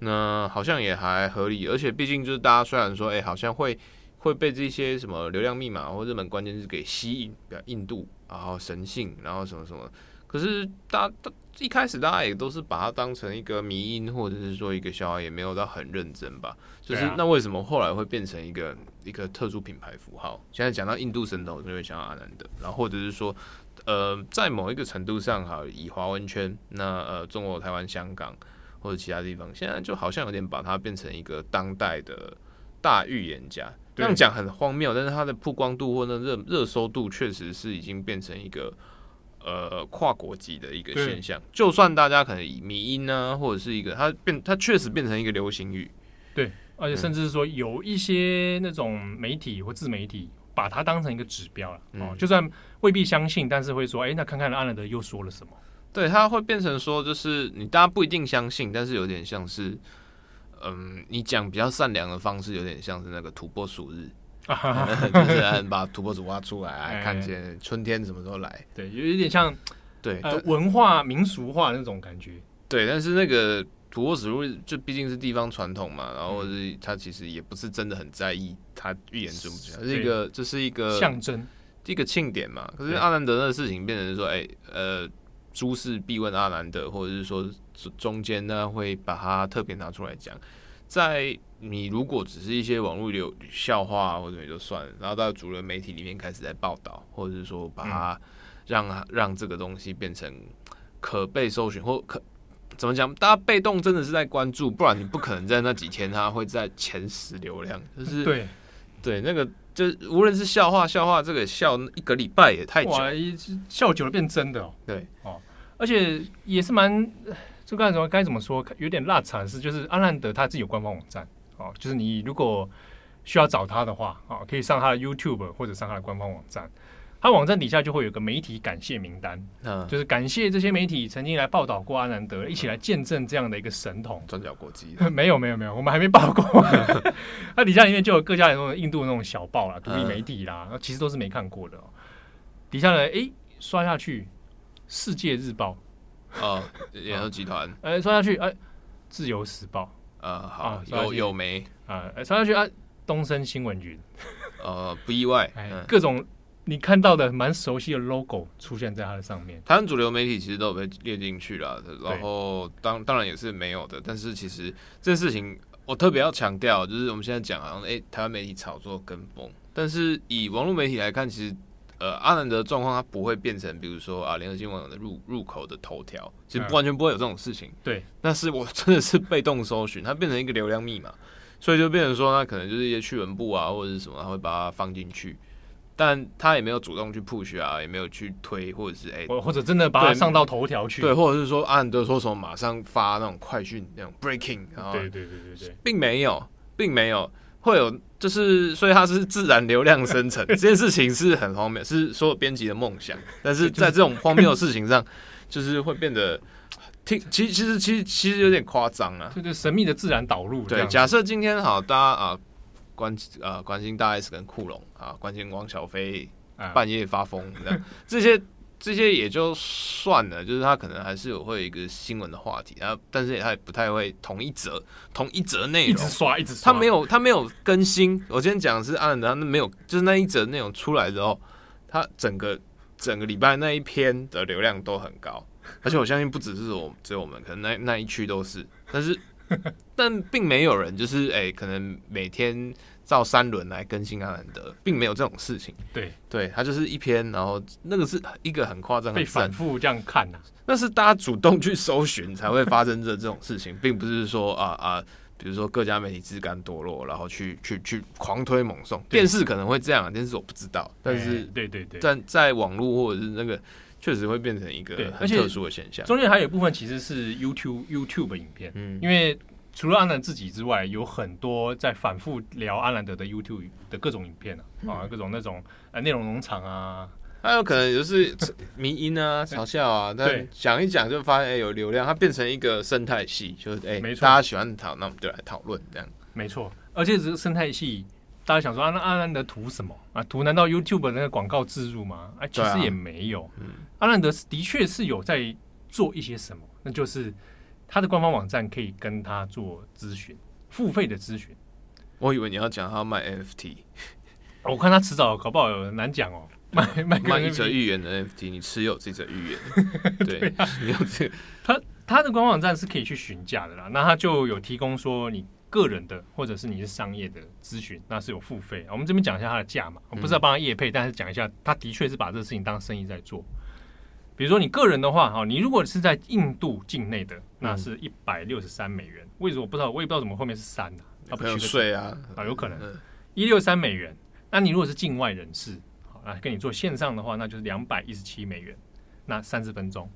那好像也还合理。而且毕竟就是大家虽然说，哎，好像会会被这些什么流量密码或热门关键字给吸引，比如印度，然后神性，然后什么什么。可是大家一开始大家也都是把它当成一个迷因，或者是说一个笑话，也没有到很认真吧。就是那为什么后来会变成一个一个特殊品牌符号？现在讲到印度神童，就会想到阿南德，然后或者是说，呃，在某一个程度上，哈，以华文圈，那呃，中国台湾、香港或者其他地方，现在就好像有点把它变成一个当代的大预言家。这样讲很荒谬，但是它的曝光度或者热热搜度，确实是已经变成一个。呃，跨国级的一个现象，就算大家可能以迷音呢，或者是一个，它变，它确实变成一个流行语，对，而且甚至是说有一些那种媒体或自媒体把它当成一个指标了，哦，就算未必相信，但是会说，哎，那看看阿南德又说了什么？对，它会变成说，就是你大家不一定相信，但是有点像是，嗯，你讲比较善良的方式，有点像是那个土拨鼠日。就是把土拨鼠挖出来，哎、看见春天什么时候来。对，有一点像对、呃、文化民俗化那种感觉。对，但是那个土拨鼠日就毕竟是地方传统嘛，然后是他其实也不是真的很在意他预言准不准，是一个这是一个象征，一个庆典嘛。可是阿兰德那个事情变成说，哎，呃，诸事必问阿兰德，或者是说中间呢会把它特别拿出来讲。在你如果只是一些网络流笑话或者也就算了，然后到主流媒体里面开始在报道，或者是说把它让、嗯、让这个东西变成可被搜寻或可怎么讲，大家被动真的是在关注，不然你不可能在那几天它会在前十流量，就是 对对那个就无论是笑话笑话这个笑一个礼拜也太久，笑久了变真的哦，对哦，而且也是蛮。这该怎么该怎么说？有点辣惨是，就是阿南德他自己有官方网站，哦，就是你如果需要找他的话，啊，可以上他的 YouTube 或者上他的官方网站。他网站底下就会有个媒体感谢名单，嗯，就是感谢这些媒体曾经来报道过阿南德，一起来见证这样的一个神童。转角国际？没有没有没有，我们还没报过。他底下里面就有各家那种印度的那种小报啦、独立媒体啦，其实都是没看过的。底下呢，哎，刷下去，《世界日报》。哦，联合集团。哎、欸，说下去，哎、欸，自由时报。啊，好，啊、有有没？啊，哎，说下去，啊，东森新闻云。呃，不意外。哎，各种你看到的蛮熟悉的 logo 出现在它的上面。台湾主流媒体其实都有被列进去了，然后当当然也是没有的。但是其实这件事情，我特别要强调，就是我们现在讲好像，哎、欸，台湾媒体炒作跟风，但是以网络媒体来看，其实。呃，阿南德的状况，他不会变成，比如说啊，联合新闻的入入口的头条，其实不完全不会有这种事情。对，但是我真的是被动搜寻，它变成一个流量密码，所以就变成说，那可能就是一些趣闻部啊，或者是什么，他会把它放进去。但他也没有主动去 push 啊，也没有去推，或者是哎，或者真的把它上到头条去，对，或者是说阿南德说什么马上发那种快讯那种 breaking，啊，对对对对对，并没有，并没有。会有，就是所以它是自然流量生成 这件事情是很荒谬，是所有编辑的梦想，但是在这种 荒谬的事情上，就是会变得听，其实其实其实其实有点夸张啊，对对，神秘的自然导入，对，假设今天好，大家啊。关啊关心大 S 跟库龙啊，关心汪小菲半夜发疯这样，这些这些也就算了，就是他可能还是有会有一个新闻的话题，然后但是他也不太会同一则同一则内容一直刷一直刷，他没有他没有更新。我今天讲的是阿兰德，他没有就是那一则内容出来之后，他整个整个礼拜那一篇的流量都很高，而且我相信不只是我只有我们，可能那那一区都是，但是。但并没有人就是哎、欸，可能每天照三轮来更新阿兰德，并没有这种事情。对对，他就是一篇，然后那个是一个很夸张的被反复这样看呐、啊，那是大家主动去搜寻才会发生这这种事情，并不是说啊啊，比如说各家媒体自甘堕落，然后去去去狂推猛送。电视可能会这样，电视我不知道，但是对对对，但在网络或者是那个。确实会变成一个很特殊的现象。中间还有一部分其实是 YouTube YouTube 影片，嗯，因为除了阿兰自己之外，有很多在反复聊阿兰德的 YouTube 的各种影片啊，嗯、啊，各种那种呃内容农场啊，还有可能就是迷音啊、嘲笑啊，但讲一讲就发现哎、欸、有流量，它变成一个生态系，就是哎，欸、没错，大家喜欢讨，那我们就来讨论这样。没错，而且这个生态系。大家想说啊，那阿兰德图什么啊？图难道 YouTube 的那个广告植入吗？哎、啊，其实也没有。嗯、阿兰德的确是有在做一些什么，那就是他的官方网站可以跟他做咨询，付费的咨询。我以为你要讲他要卖 NFT，我看他迟早搞不好有难讲哦。卖卖卖一则预言的 NFT，你持有这则预言？对，啊、你有这个。他他的官方网站是可以去询价的啦，那他就有提供说你。个人的，或者是你是商业的咨询，那是有付费。我们这边讲一下他的价嘛，我不是要帮他业配，但是讲一下，他的确是把这个事情当生意在做。比如说你个人的话，哈，你如果是在印度境内的，那是一百六十三美元。为什么我不知道？我也不知道怎么后面是三呢？啊，不有税啊，啊，有可能一六三美元。那你如果是境外人士，好，那跟你做线上的话，那就是两百一十七美元。那三十分钟，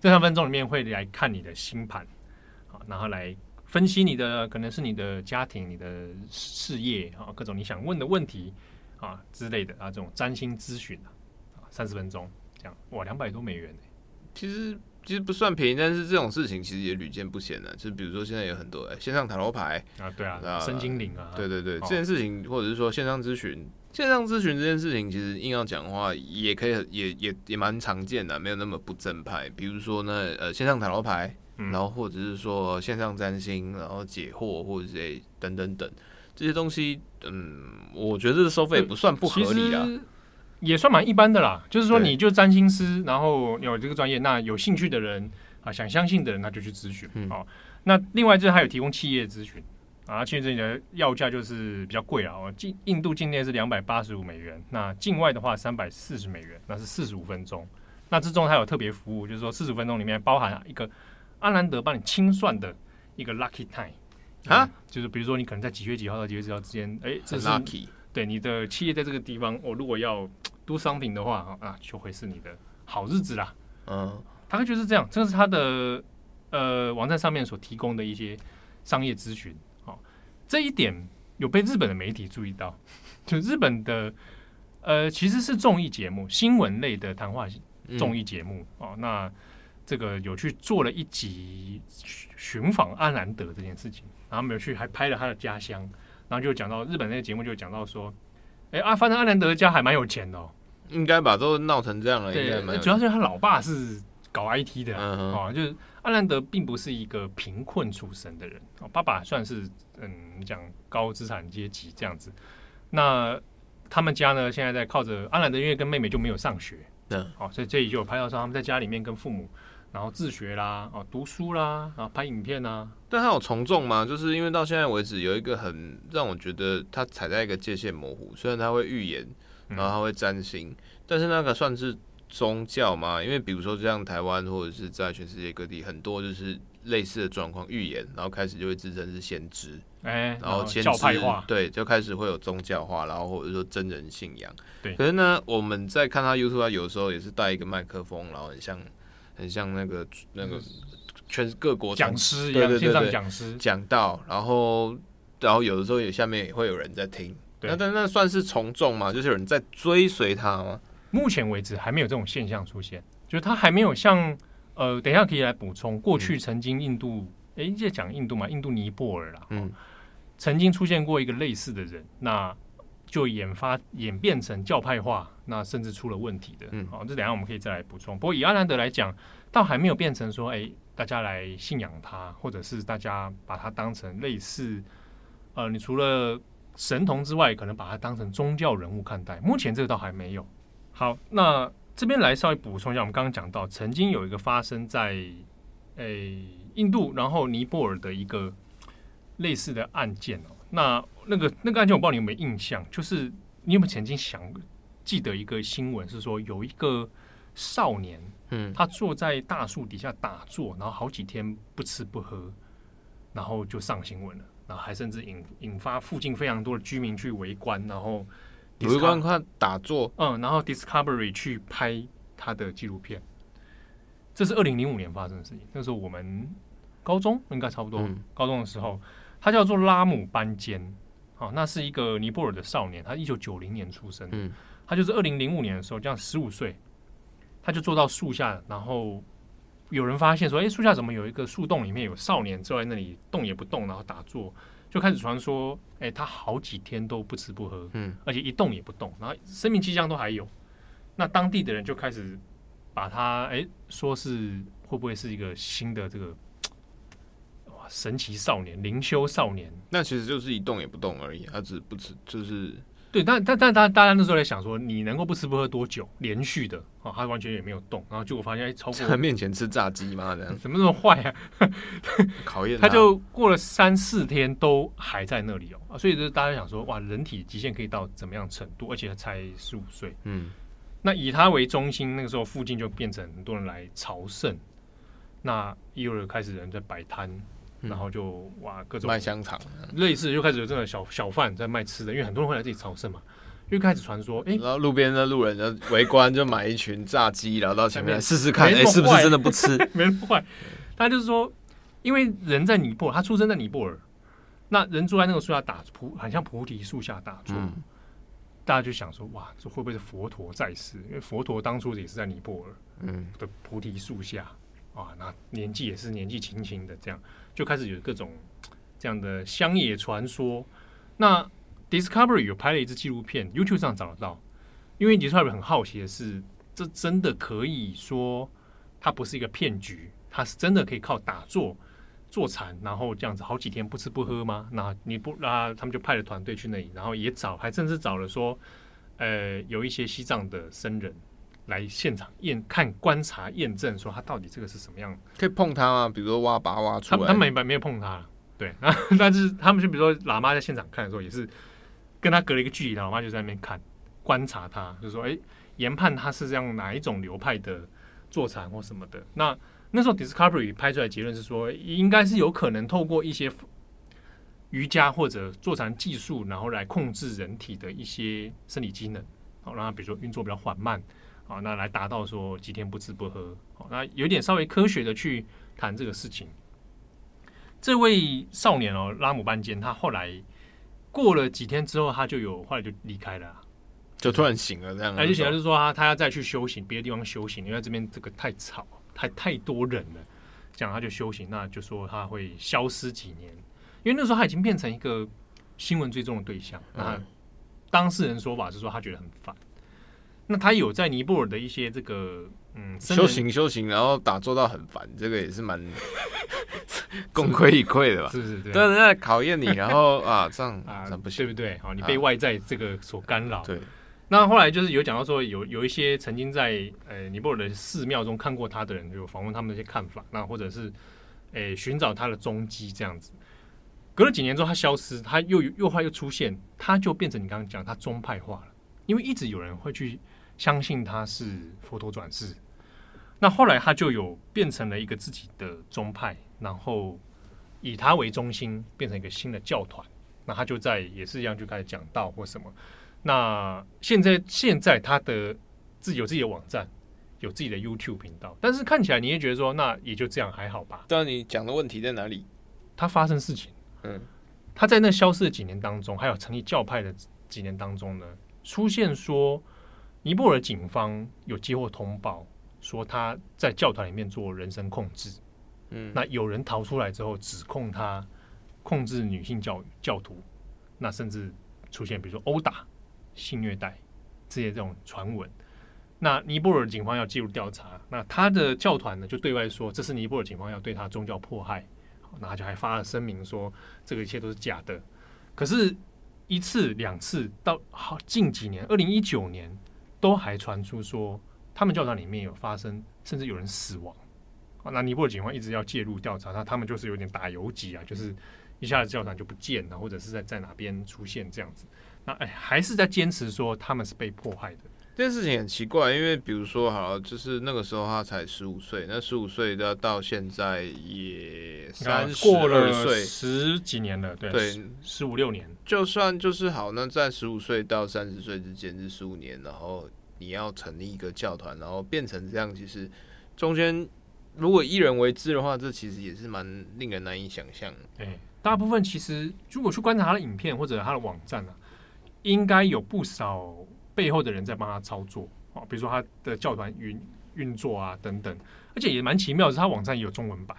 这三分钟里面会来看你的星盘，好，然后来。分析你的可能是你的家庭、你的事业啊，各种你想问的问题啊之类的啊，这种占星咨询啊，三十分钟这样，哇，两百多美元，其实其实不算便宜，但是这种事情其实也屡见不鲜的。就比如说现在有很多哎、欸，线上塔罗牌啊，对啊，身心灵啊，对对对，这件事情或者是说线上咨询，线上咨询这件事情，其实硬要讲的话，也可以也也也蛮常见的，没有那么不正派。比如说呢，呃，线上塔罗牌。然后或者是说线上占星，然后解惑或者是等等等这些东西，嗯，我觉得收费不算不合理啊，也算蛮一般的啦。就是说，你就占星师，然后有这个专业，那有兴趣的人啊，想相信的人，那就去咨询。好，那另外就是还有提供企业咨询啊，企业咨询的要价就是比较贵啊。哦，境印度境内是两百八十五美元，那境外的话三百四十美元，那是四十五分钟。那之中还有特别服务，就是说四十五分钟里面包含一个。阿兰德帮你清算的一个 lucky time 啊，就是比如说你可能在几月几号到几月几号之间，哎，这是 lucky，对你的企业在这个地方，我如果要 do something 的话啊，就会是你的好日子啦。嗯，大概就是这样，这是他的呃网站上面所提供的一些商业咨询。好，这一点有被日本的媒体注意到，就日本的呃其实是综艺节目，新闻类的谈话综艺节目哦，那。这个有去做了一集寻访安兰德这件事情，然后没有去，还拍了他的家乡，然后就讲到日本那个节目就讲到说，哎啊，反正阿兰德家还蛮有钱的哦，应该吧都闹成这样了。对，主要是他老爸是搞 IT 的啊，就是阿兰德并不是一个贫困出身的人，爸爸算是嗯讲高资产阶级这样子。那他们家呢，现在在靠着阿兰德，因为跟妹妹就没有上学，嗯，好，所以这里就有拍到说他们在家里面跟父母。然后自学啦，哦，读书啦，然后拍影片啊。但他有从众吗？就是因为到现在为止，有一个很让我觉得他踩在一个界限模糊。虽然他会预言，然后他会占星，嗯、但是那个算是宗教嘛？因为比如说像台湾或者是在全世界各地，很多就是类似的状况预言，然后开始就会自称是先知，哎，然后先知教派化，对，就开始会有宗教化，然后或者说真人信仰。对，可是呢，我们在看他 YouTube，他有时候也是带一个麦克风，然后很像很像那个那个全各国讲师一样，线上讲师讲到，然后然后有的时候也下面也会有人在听。那但那算是从众吗？就是有人在追随他吗？目前为止还没有这种现象出现，就是他还没有像呃，等一下可以来补充。过去曾经印度，哎、嗯，在讲印度嘛，印度尼泊尔啦，嗯，曾经出现过一个类似的人，那就演发演变成教派化，那甚至出了问题的。嗯，好，这等下我们可以再来补充。不过以阿兰德来讲，倒还没有变成说，哎，大家来信仰他，或者是大家把他当成类似，呃，你除了。神童之外，可能把它当成宗教人物看待。目前这个倒还没有。好，那这边来稍微补充一下，我们刚刚讲到，曾经有一个发生在诶、欸、印度，然后尼泊尔的一个类似的案件哦。那那个那个案件，我不知道你有没有印象？就是你有没有曾经想记得一个新闻，是说有一个少年，嗯，他坐在大树底下打坐，然后好几天不吃不喝，然后就上新闻了。然后还甚至引引发附近非常多的居民去围观，然后围观他打坐，嗯，然后 Discovery 去拍他的纪录片。这是二零零五年发生的事情，那时候我们高中应该差不多，嗯、高中的时候，他叫做拉姆班坚，啊，那是一个尼泊尔的少年，他一九九零年出生，嗯，他就是二零零五年的时候，这样十五岁，他就坐到树下，然后。有人发现说：“哎，树下怎么有一个树洞？里面有少年坐在那里动也不动，然后打坐，就开始传说：哎，他好几天都不吃不喝，嗯，而且一动也不动，然后生命迹象都还有。那当地的人就开始把他哎说是会不会是一个新的这个哇神奇少年灵修少年？那其实就是一动也不动而已，他只不吃就是。”对，但但但大大家那时候在想说，你能够不吃不喝多久？连续的啊，他完全也没有动，然后结果发现，哎，超过在他面前吃炸鸡嘛？这样怎么那么坏啊？考验他，他就过了三四天都还在那里哦，所以就是大家想说，哇，人体极限可以到怎么样程度？而且他才十五岁，嗯，那以他为中心，那个时候附近就变成很多人来朝圣，那一会儿开始人在摆摊。然后就哇，各种卖香肠，类似就开始有这种小小贩在卖吃的，因为很多人会来这里朝圣嘛，又开始传说，哎，然后路边的路人就围观，就买一群炸鸡，然后到前面试试看，哎，是不是真的不吃？没那么坏，他就是说，因为人在尼泊尔，他出生在尼泊尔，那人坐在那个树下打菩，很像菩提树下打坐，嗯、大家就想说，哇，这会不会是佛陀在世？因为佛陀当初也是在尼泊尔，嗯，的菩提树下。啊，那年纪也是年纪轻轻的，这样就开始有各种这样的乡野传说。那 Discovery 有拍了一支纪录片，YouTube 上找得到。因为 Discovery 很好奇的是，这真的可以说它不是一个骗局，它是真的可以靠打坐坐禅，然后这样子好几天不吃不喝吗？那你不那他们就派了团队去那里，然后也找，还甚至找了说，呃，有一些西藏的僧人。来现场验看、观察、验证，说他到底这个是什么样？可以碰他吗？比如说挖把挖出来？他们没没有碰他，对。但是他们就比如说喇嘛在现场看的时候，也是跟他隔了一个距离，喇嘛就在那边看观察他，就说：“哎，研判他是这样哪一种流派的坐禅或什么的。”那那时候 Discovery 拍出来结论是说，应该是有可能透过一些瑜伽或者坐禅技术，然后来控制人体的一些生理机能，好让他比如说运作比较缓慢。啊，那来达到说几天不吃不喝，好，那有点稍微科学的去谈这个事情。这位少年哦，拉姆班坚，他后来过了几天之后，他就有后来就离开了，就突然醒了这样。他就醒来就说他他要再去修行，别的地方修行，因为这边这个太吵，太太多人了，这样他就修行，那就说他会消失几年，因为那时候他已经变成一个新闻追踪的对象。那当事人说法是说他觉得很烦。那他有在尼泊尔的一些这个嗯修行修行，然后打坐到很烦，这个也是蛮 功亏一篑的吧？是是是，对，在考验你，然后啊这样啊不行，对不对？好，你被外在这个所干扰。对。那后来就是有讲到说，有有一些曾经在呃尼泊尔的寺庙中看过他的人，就访问他们的一些看法，那或者是诶寻找他的踪迹这样子。隔了几年之后，他消失，他又又后来又出现，他就变成你刚刚讲他宗派化了，因为一直有人会去。相信他是佛陀转世。那后来他就有变成了一个自己的宗派，然后以他为中心，变成一个新的教团。那他就在也是一样，就开始讲道或什么。那现在现在他的自己有自己的网站，有自己的 YouTube 频道，但是看起来你也觉得说，那也就这样还好吧？但你讲的问题在哪里？他发生事情，嗯，他在那消失的几年当中，还有成立教派的几年当中呢，出现说尼泊尔警方有接获通报。说他在教团里面做人身控制，嗯，那有人逃出来之后指控他控制女性教教徒，那甚至出现比如说殴打、性虐待这些这种传闻，那尼泊尔警方要介入调查，那他的教团呢就对外说这是尼泊尔警方要对他宗教迫害，那他就还发了声明说这个一切都是假的，可是，一次两次到好近几年，二零一九年都还传出说。他们教堂里面有发生，甚至有人死亡啊！那尼泊尔警方一直要介入调查，那他们就是有点打游击啊，就是一下子教堂就不见了，或者是在在哪边出现这样子。那哎，还是在坚持说他们是被迫害的。这件事情很奇怪，因为比如说，好，就是那个时候他才十五岁，那十五岁到到现在也三十过了十几年了，对对，十五六年。就算就是好，那在十五岁到三十岁之间是十五年，然后。你要成立一个教团，然后变成这样，其实中间如果一人为之的话，这其实也是蛮令人难以想象。哎，大部分其实如果去观察他的影片或者他的网站呢、啊，应该有不少背后的人在帮他操作啊，比如说他的教团运运作啊等等，而且也蛮奇妙的是，他网站也有中文版，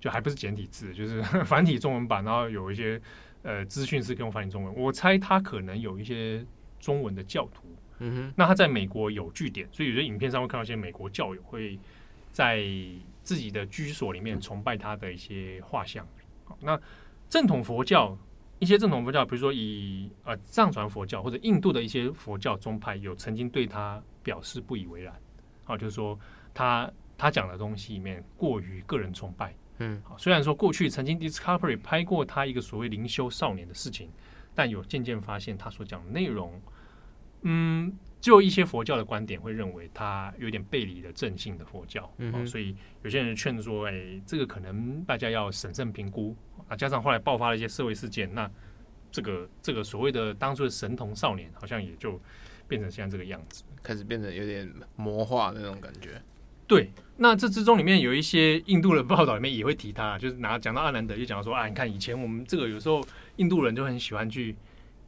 就还不是简体字，就是 繁体中文版，然后有一些呃资讯是用繁体中文。我猜他可能有一些中文的教徒。嗯哼，那他在美国有据点，所以有些影片上会看到一些美国教友会在自己的居所里面崇拜他的一些画像。好，那正统佛教一些正统佛教，比如说以呃藏传佛教或者印度的一些佛教宗派，有曾经对他表示不以为然。啊，就是说他他讲的东西里面过于个人崇拜。嗯，好，虽然说过去曾经 Discovery 拍过他一个所谓灵修少年的事情，但有渐渐发现他所讲的内容。嗯，就一些佛教的观点会认为他有点背离了正信的佛教，嗯、哦，所以有些人劝说，哎，这个可能大家要审慎评估啊。加上后来爆发了一些社会事件，那这个这个所谓的当初的神童少年，好像也就变成现在这个样子，开始变得有点魔化那种感觉。对，那这之中里面有一些印度的报道里面也会提他，就是拿讲到阿南德，就讲说，啊，你看以前我们这个有时候印度人就很喜欢去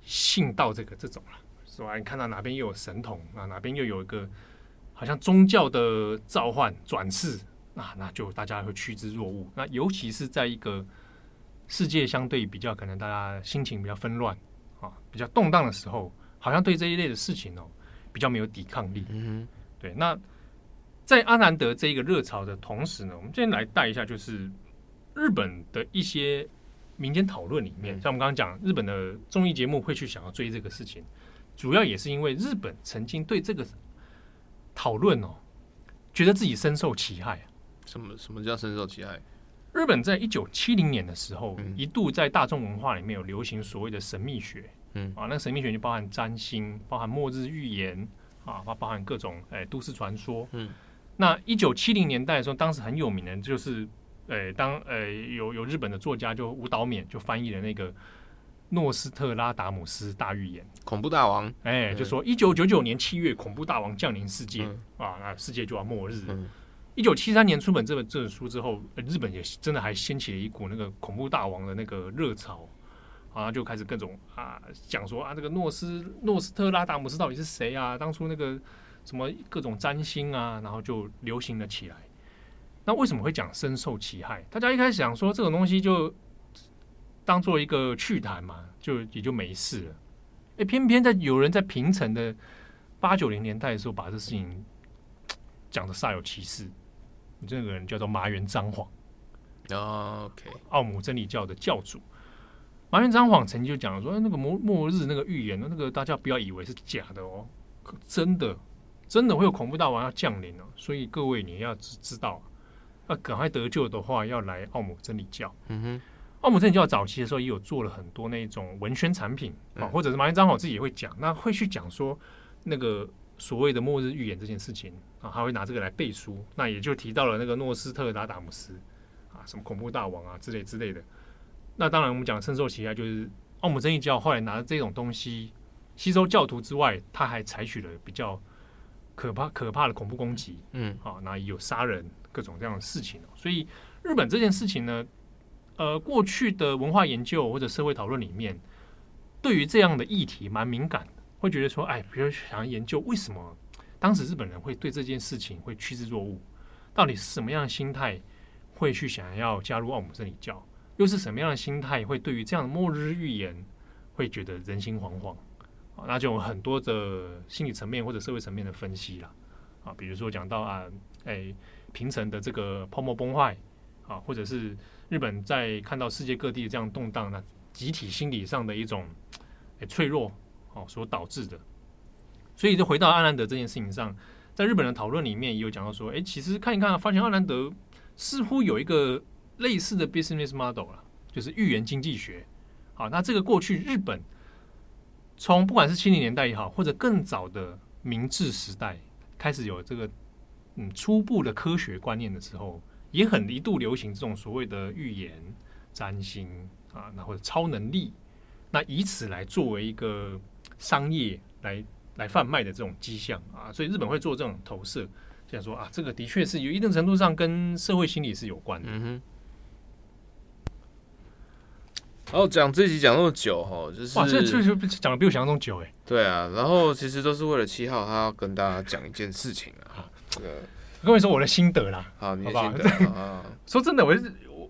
信道这个这种了。是吧？你看到哪边又有神童啊？哪边又有一个好像宗教的召唤转世啊？那就大家会趋之若鹜。那尤其是在一个世界相对比较可能大家心情比较纷乱啊、比较动荡的时候，好像对这一类的事情哦比较没有抵抗力。对。那在阿南德这一个热潮的同时呢，我们今天来带一下，就是日本的一些民间讨论里面，像我们刚刚讲日本的综艺节目会去想要追这个事情。主要也是因为日本曾经对这个讨论哦，觉得自己深受其害。什么什么叫深受其害？日本在一九七零年的时候，嗯、一度在大众文化里面有流行所谓的神秘学。嗯啊，那神秘学就包含占星，包含末日预言啊，包包含各种诶、欸、都市传说。嗯，那一九七零年代的时候，当时很有名的，就是诶、欸、当诶、欸、有有日本的作家就吴岛勉就翻译了那个。诺斯特拉达姆斯大预言，恐怖大王，哎，就说一九九九年七月，恐怖大王降临世界，嗯、啊，那世界就要末日。一九七三年出本这本这本书之后，日本也真的还掀起了一股那个恐怖大王的那个热潮，啊，就开始各种啊讲说啊，这个诺斯诺斯特拉达姆斯到底是谁啊？当初那个什么各种占星啊，然后就流行了起来。那为什么会讲深受其害？大家一开始想说这种东西就。当做一个趣谈嘛，就也就没事了。哎，偏偏在有人在平成的八九零年代的时候，把这事情讲得煞有其事。这个人叫做麻原彰晃，OK，奥姆真理教的教主。麻原彰晃曾经就讲了说，那个末末日那个预言，那个大家不要以为是假的哦，真的真的会有恐怖大王要降临哦。所以各位你要知知道，要赶快得救的话，要来奥姆真理教。嗯哼。奥姆真理教早期的时候也有做了很多那种文宣产品啊，或者是麻原彰晃自己也会讲，那会去讲说那个所谓的末日预言这件事情啊，他会拿这个来背书，那也就提到了那个诺斯特达达姆斯啊，什么恐怖大王啊之类之类的。那当然，我们讲深受其害，就是奥姆真理教后来拿这种东西吸收教徒之外，他还采取了比较可怕可怕的恐怖攻击，嗯，啊，那有杀人各种这样的事情。所以日本这件事情呢，呃，过去的文化研究或者社会讨论里面，对于这样的议题蛮敏感的。会觉得说，哎，比如想要研究为什么当时日本人会对这件事情会趋之若鹜，到底是什么样的心态会去想要加入奥姆真理教，又是什么样的心态会对于这样的末日预言会觉得人心惶惶啊？那就有很多的心理层面或者社会层面的分析了啊，比如说讲到啊，哎，平成的这个泡沫崩坏啊，或者是日本在看到世界各地这样动荡，那集体心理上的一种哎脆弱。哦，所导致的，所以就回到阿兰德这件事情上，在日本的讨论里面也有讲到说，哎，其实看一看，发现阿兰德似乎有一个类似的 business model 了，就是预言经济学。好，那这个过去日本从不管是七零年代也好，或者更早的明治时代开始有这个嗯初步的科学观念的时候，也很一度流行这种所谓的预言、占星啊，那或者超能力，那以此来作为一个。商业来来贩卖的这种迹象啊，所以日本会做这种投射，这样说啊，这个的确是有一定程度上跟社会心理是有关的。嗯哼。然后讲这集讲那么久哈，就是哇，这这就讲的比我想象中久哎。对啊，然后其实都是为了七号，他要跟大家讲一件事情啊。这个我跟你说我的心得啦，好，你的心得 啊。说真的，我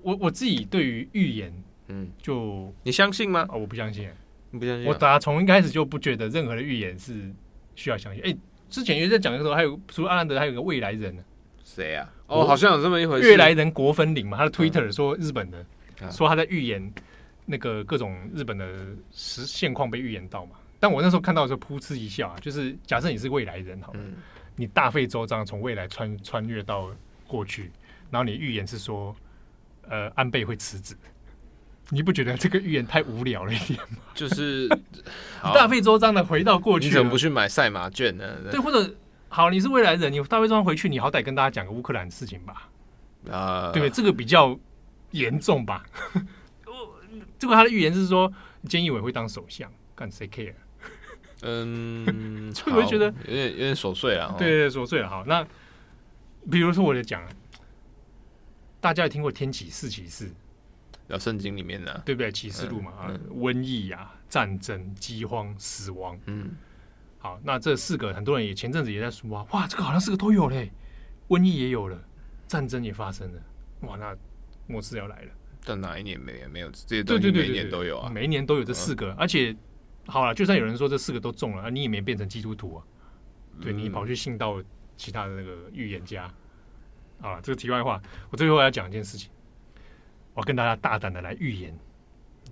我我自己对于预言，嗯，就你相信吗？哦，我不相信。不相信、啊、我打从一开始就不觉得任何的预言是需要相信。哎、欸，之前也在讲的时候，还有除了阿兰德，还有个未来人呢。谁啊？哦，好像有这么一回事。未来人国分领嘛，他的 Twitter 说日本的，嗯、说他在预言那个各种日本的实现况被预言到嘛。但我那时候看到的时候，噗嗤一笑啊，就是假设你是未来人好了，嗯、你大费周章从未来穿穿越到过去，然后你预言是说，呃，安倍会辞职。你不觉得这个预言太无聊了一点吗？就是 大费周章的回到过去，你怎么不去买赛马券呢？对，或者好，你是未来人，你大费周章回去，你好歹跟大家讲个乌克兰的事情吧。啊，对不对？这个比较严重吧？这个他的预言是说，菅义伟会当首相，干谁 care？嗯，会不会觉得有点有点琐碎啊？对对，琐碎了。好，那比如说我就讲，大家有听过天启四骑士？要圣经里面的，对不对？启示录嘛，啊，瘟疫啊，战争、饥荒、死亡，嗯，好，那这四个很多人也前阵子也在说啊，哇，这个好像四个都有嘞，瘟疫也有了，战争也发生了，哇，那末世要来了。但哪一年没有？没有这些东西？每一年都有啊，每一年都有这四个，而且好了，就算有人说这四个都中了，啊，你也没变成基督徒啊，对，你跑去信到其他的那个预言家，啊，这个题外话，我最后要讲一件事情。我跟大家大胆的来预言，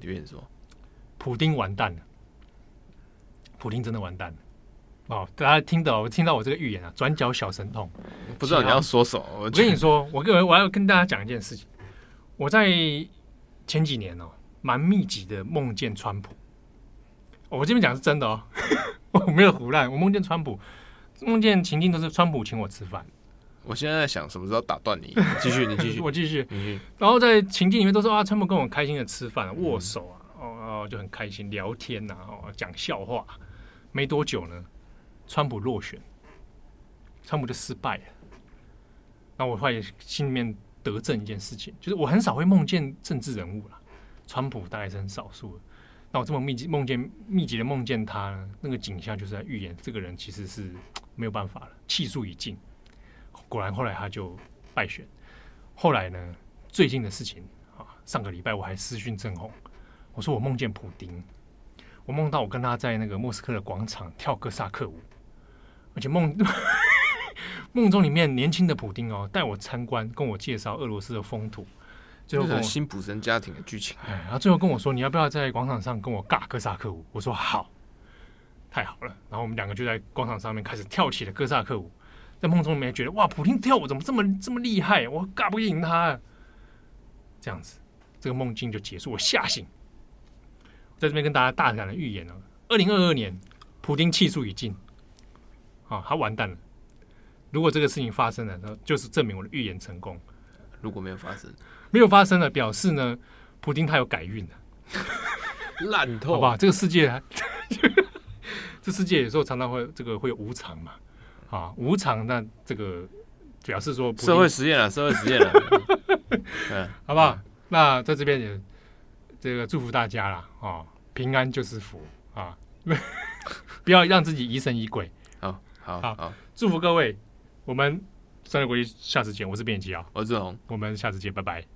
预言说，普丁完蛋了，普丁真的完蛋了。哦，大家听到我听到我这个预言啊，转角小神童，不知道你要说什么。我跟你说，我跟我要跟大家讲一件事情。我在前几年哦，蛮密集的梦见川普。我这边讲是真的哦，我没有胡乱。我梦见川普，梦见情境都是川普请我吃饭。我现在在想什么时候打断你，继续，你继续，我继续。然后在情境里面都说啊，川普跟我开心的吃饭、握手啊，哦哦，就很开心聊天呐、啊，哦，讲笑话。没多久呢，川普落选，川普就失败了。那我后来心里面得证一件事情，就是我很少会梦见政治人物了，川普大概是很少数的。那我这么密集梦见密集的梦见他，那个景象就是在预言这个人其实是没有办法了，气数已尽。果然，后来他就败选。后来呢，最近的事情啊，上个礼拜我还私讯郑红，我说我梦见普丁，我梦到我跟他在那个莫斯科的广场跳哥萨克舞，而且梦 梦中里面年轻的普丁哦，带我参观，跟我介绍俄罗斯的风土，最后跟我辛普森家庭的剧情。哎，然后最后跟我说，你要不要在广场上跟我尬哥萨克舞？我说好，太好了。然后我们两个就在广场上面开始跳起了哥萨克舞。在梦中里面觉得哇，普京跳舞怎么这么这么厉害？我尬不赢他，啊，这样子，这个梦境就结束。我吓醒，在这边跟大家大胆的预言了：二零二二年，普京气数已尽，啊，他完蛋了。如果这个事情发生了，那就是证明我的预言成功。如果没有发生，没有发生了，表示呢，普京他有改运的，烂透，好吧？这个世界，这世界有时候常常会这个会有无常嘛，啊，无常，那这个表示说社会实验了，社会实验了，嗯，好不好？那在这边也这个祝福大家啦，啊，平安就是福啊，不要让自己疑神疑鬼。好好好，祝福各位，我们。三六国际，下次见。我是编辑啊，我是志宏，我们下次见，拜拜。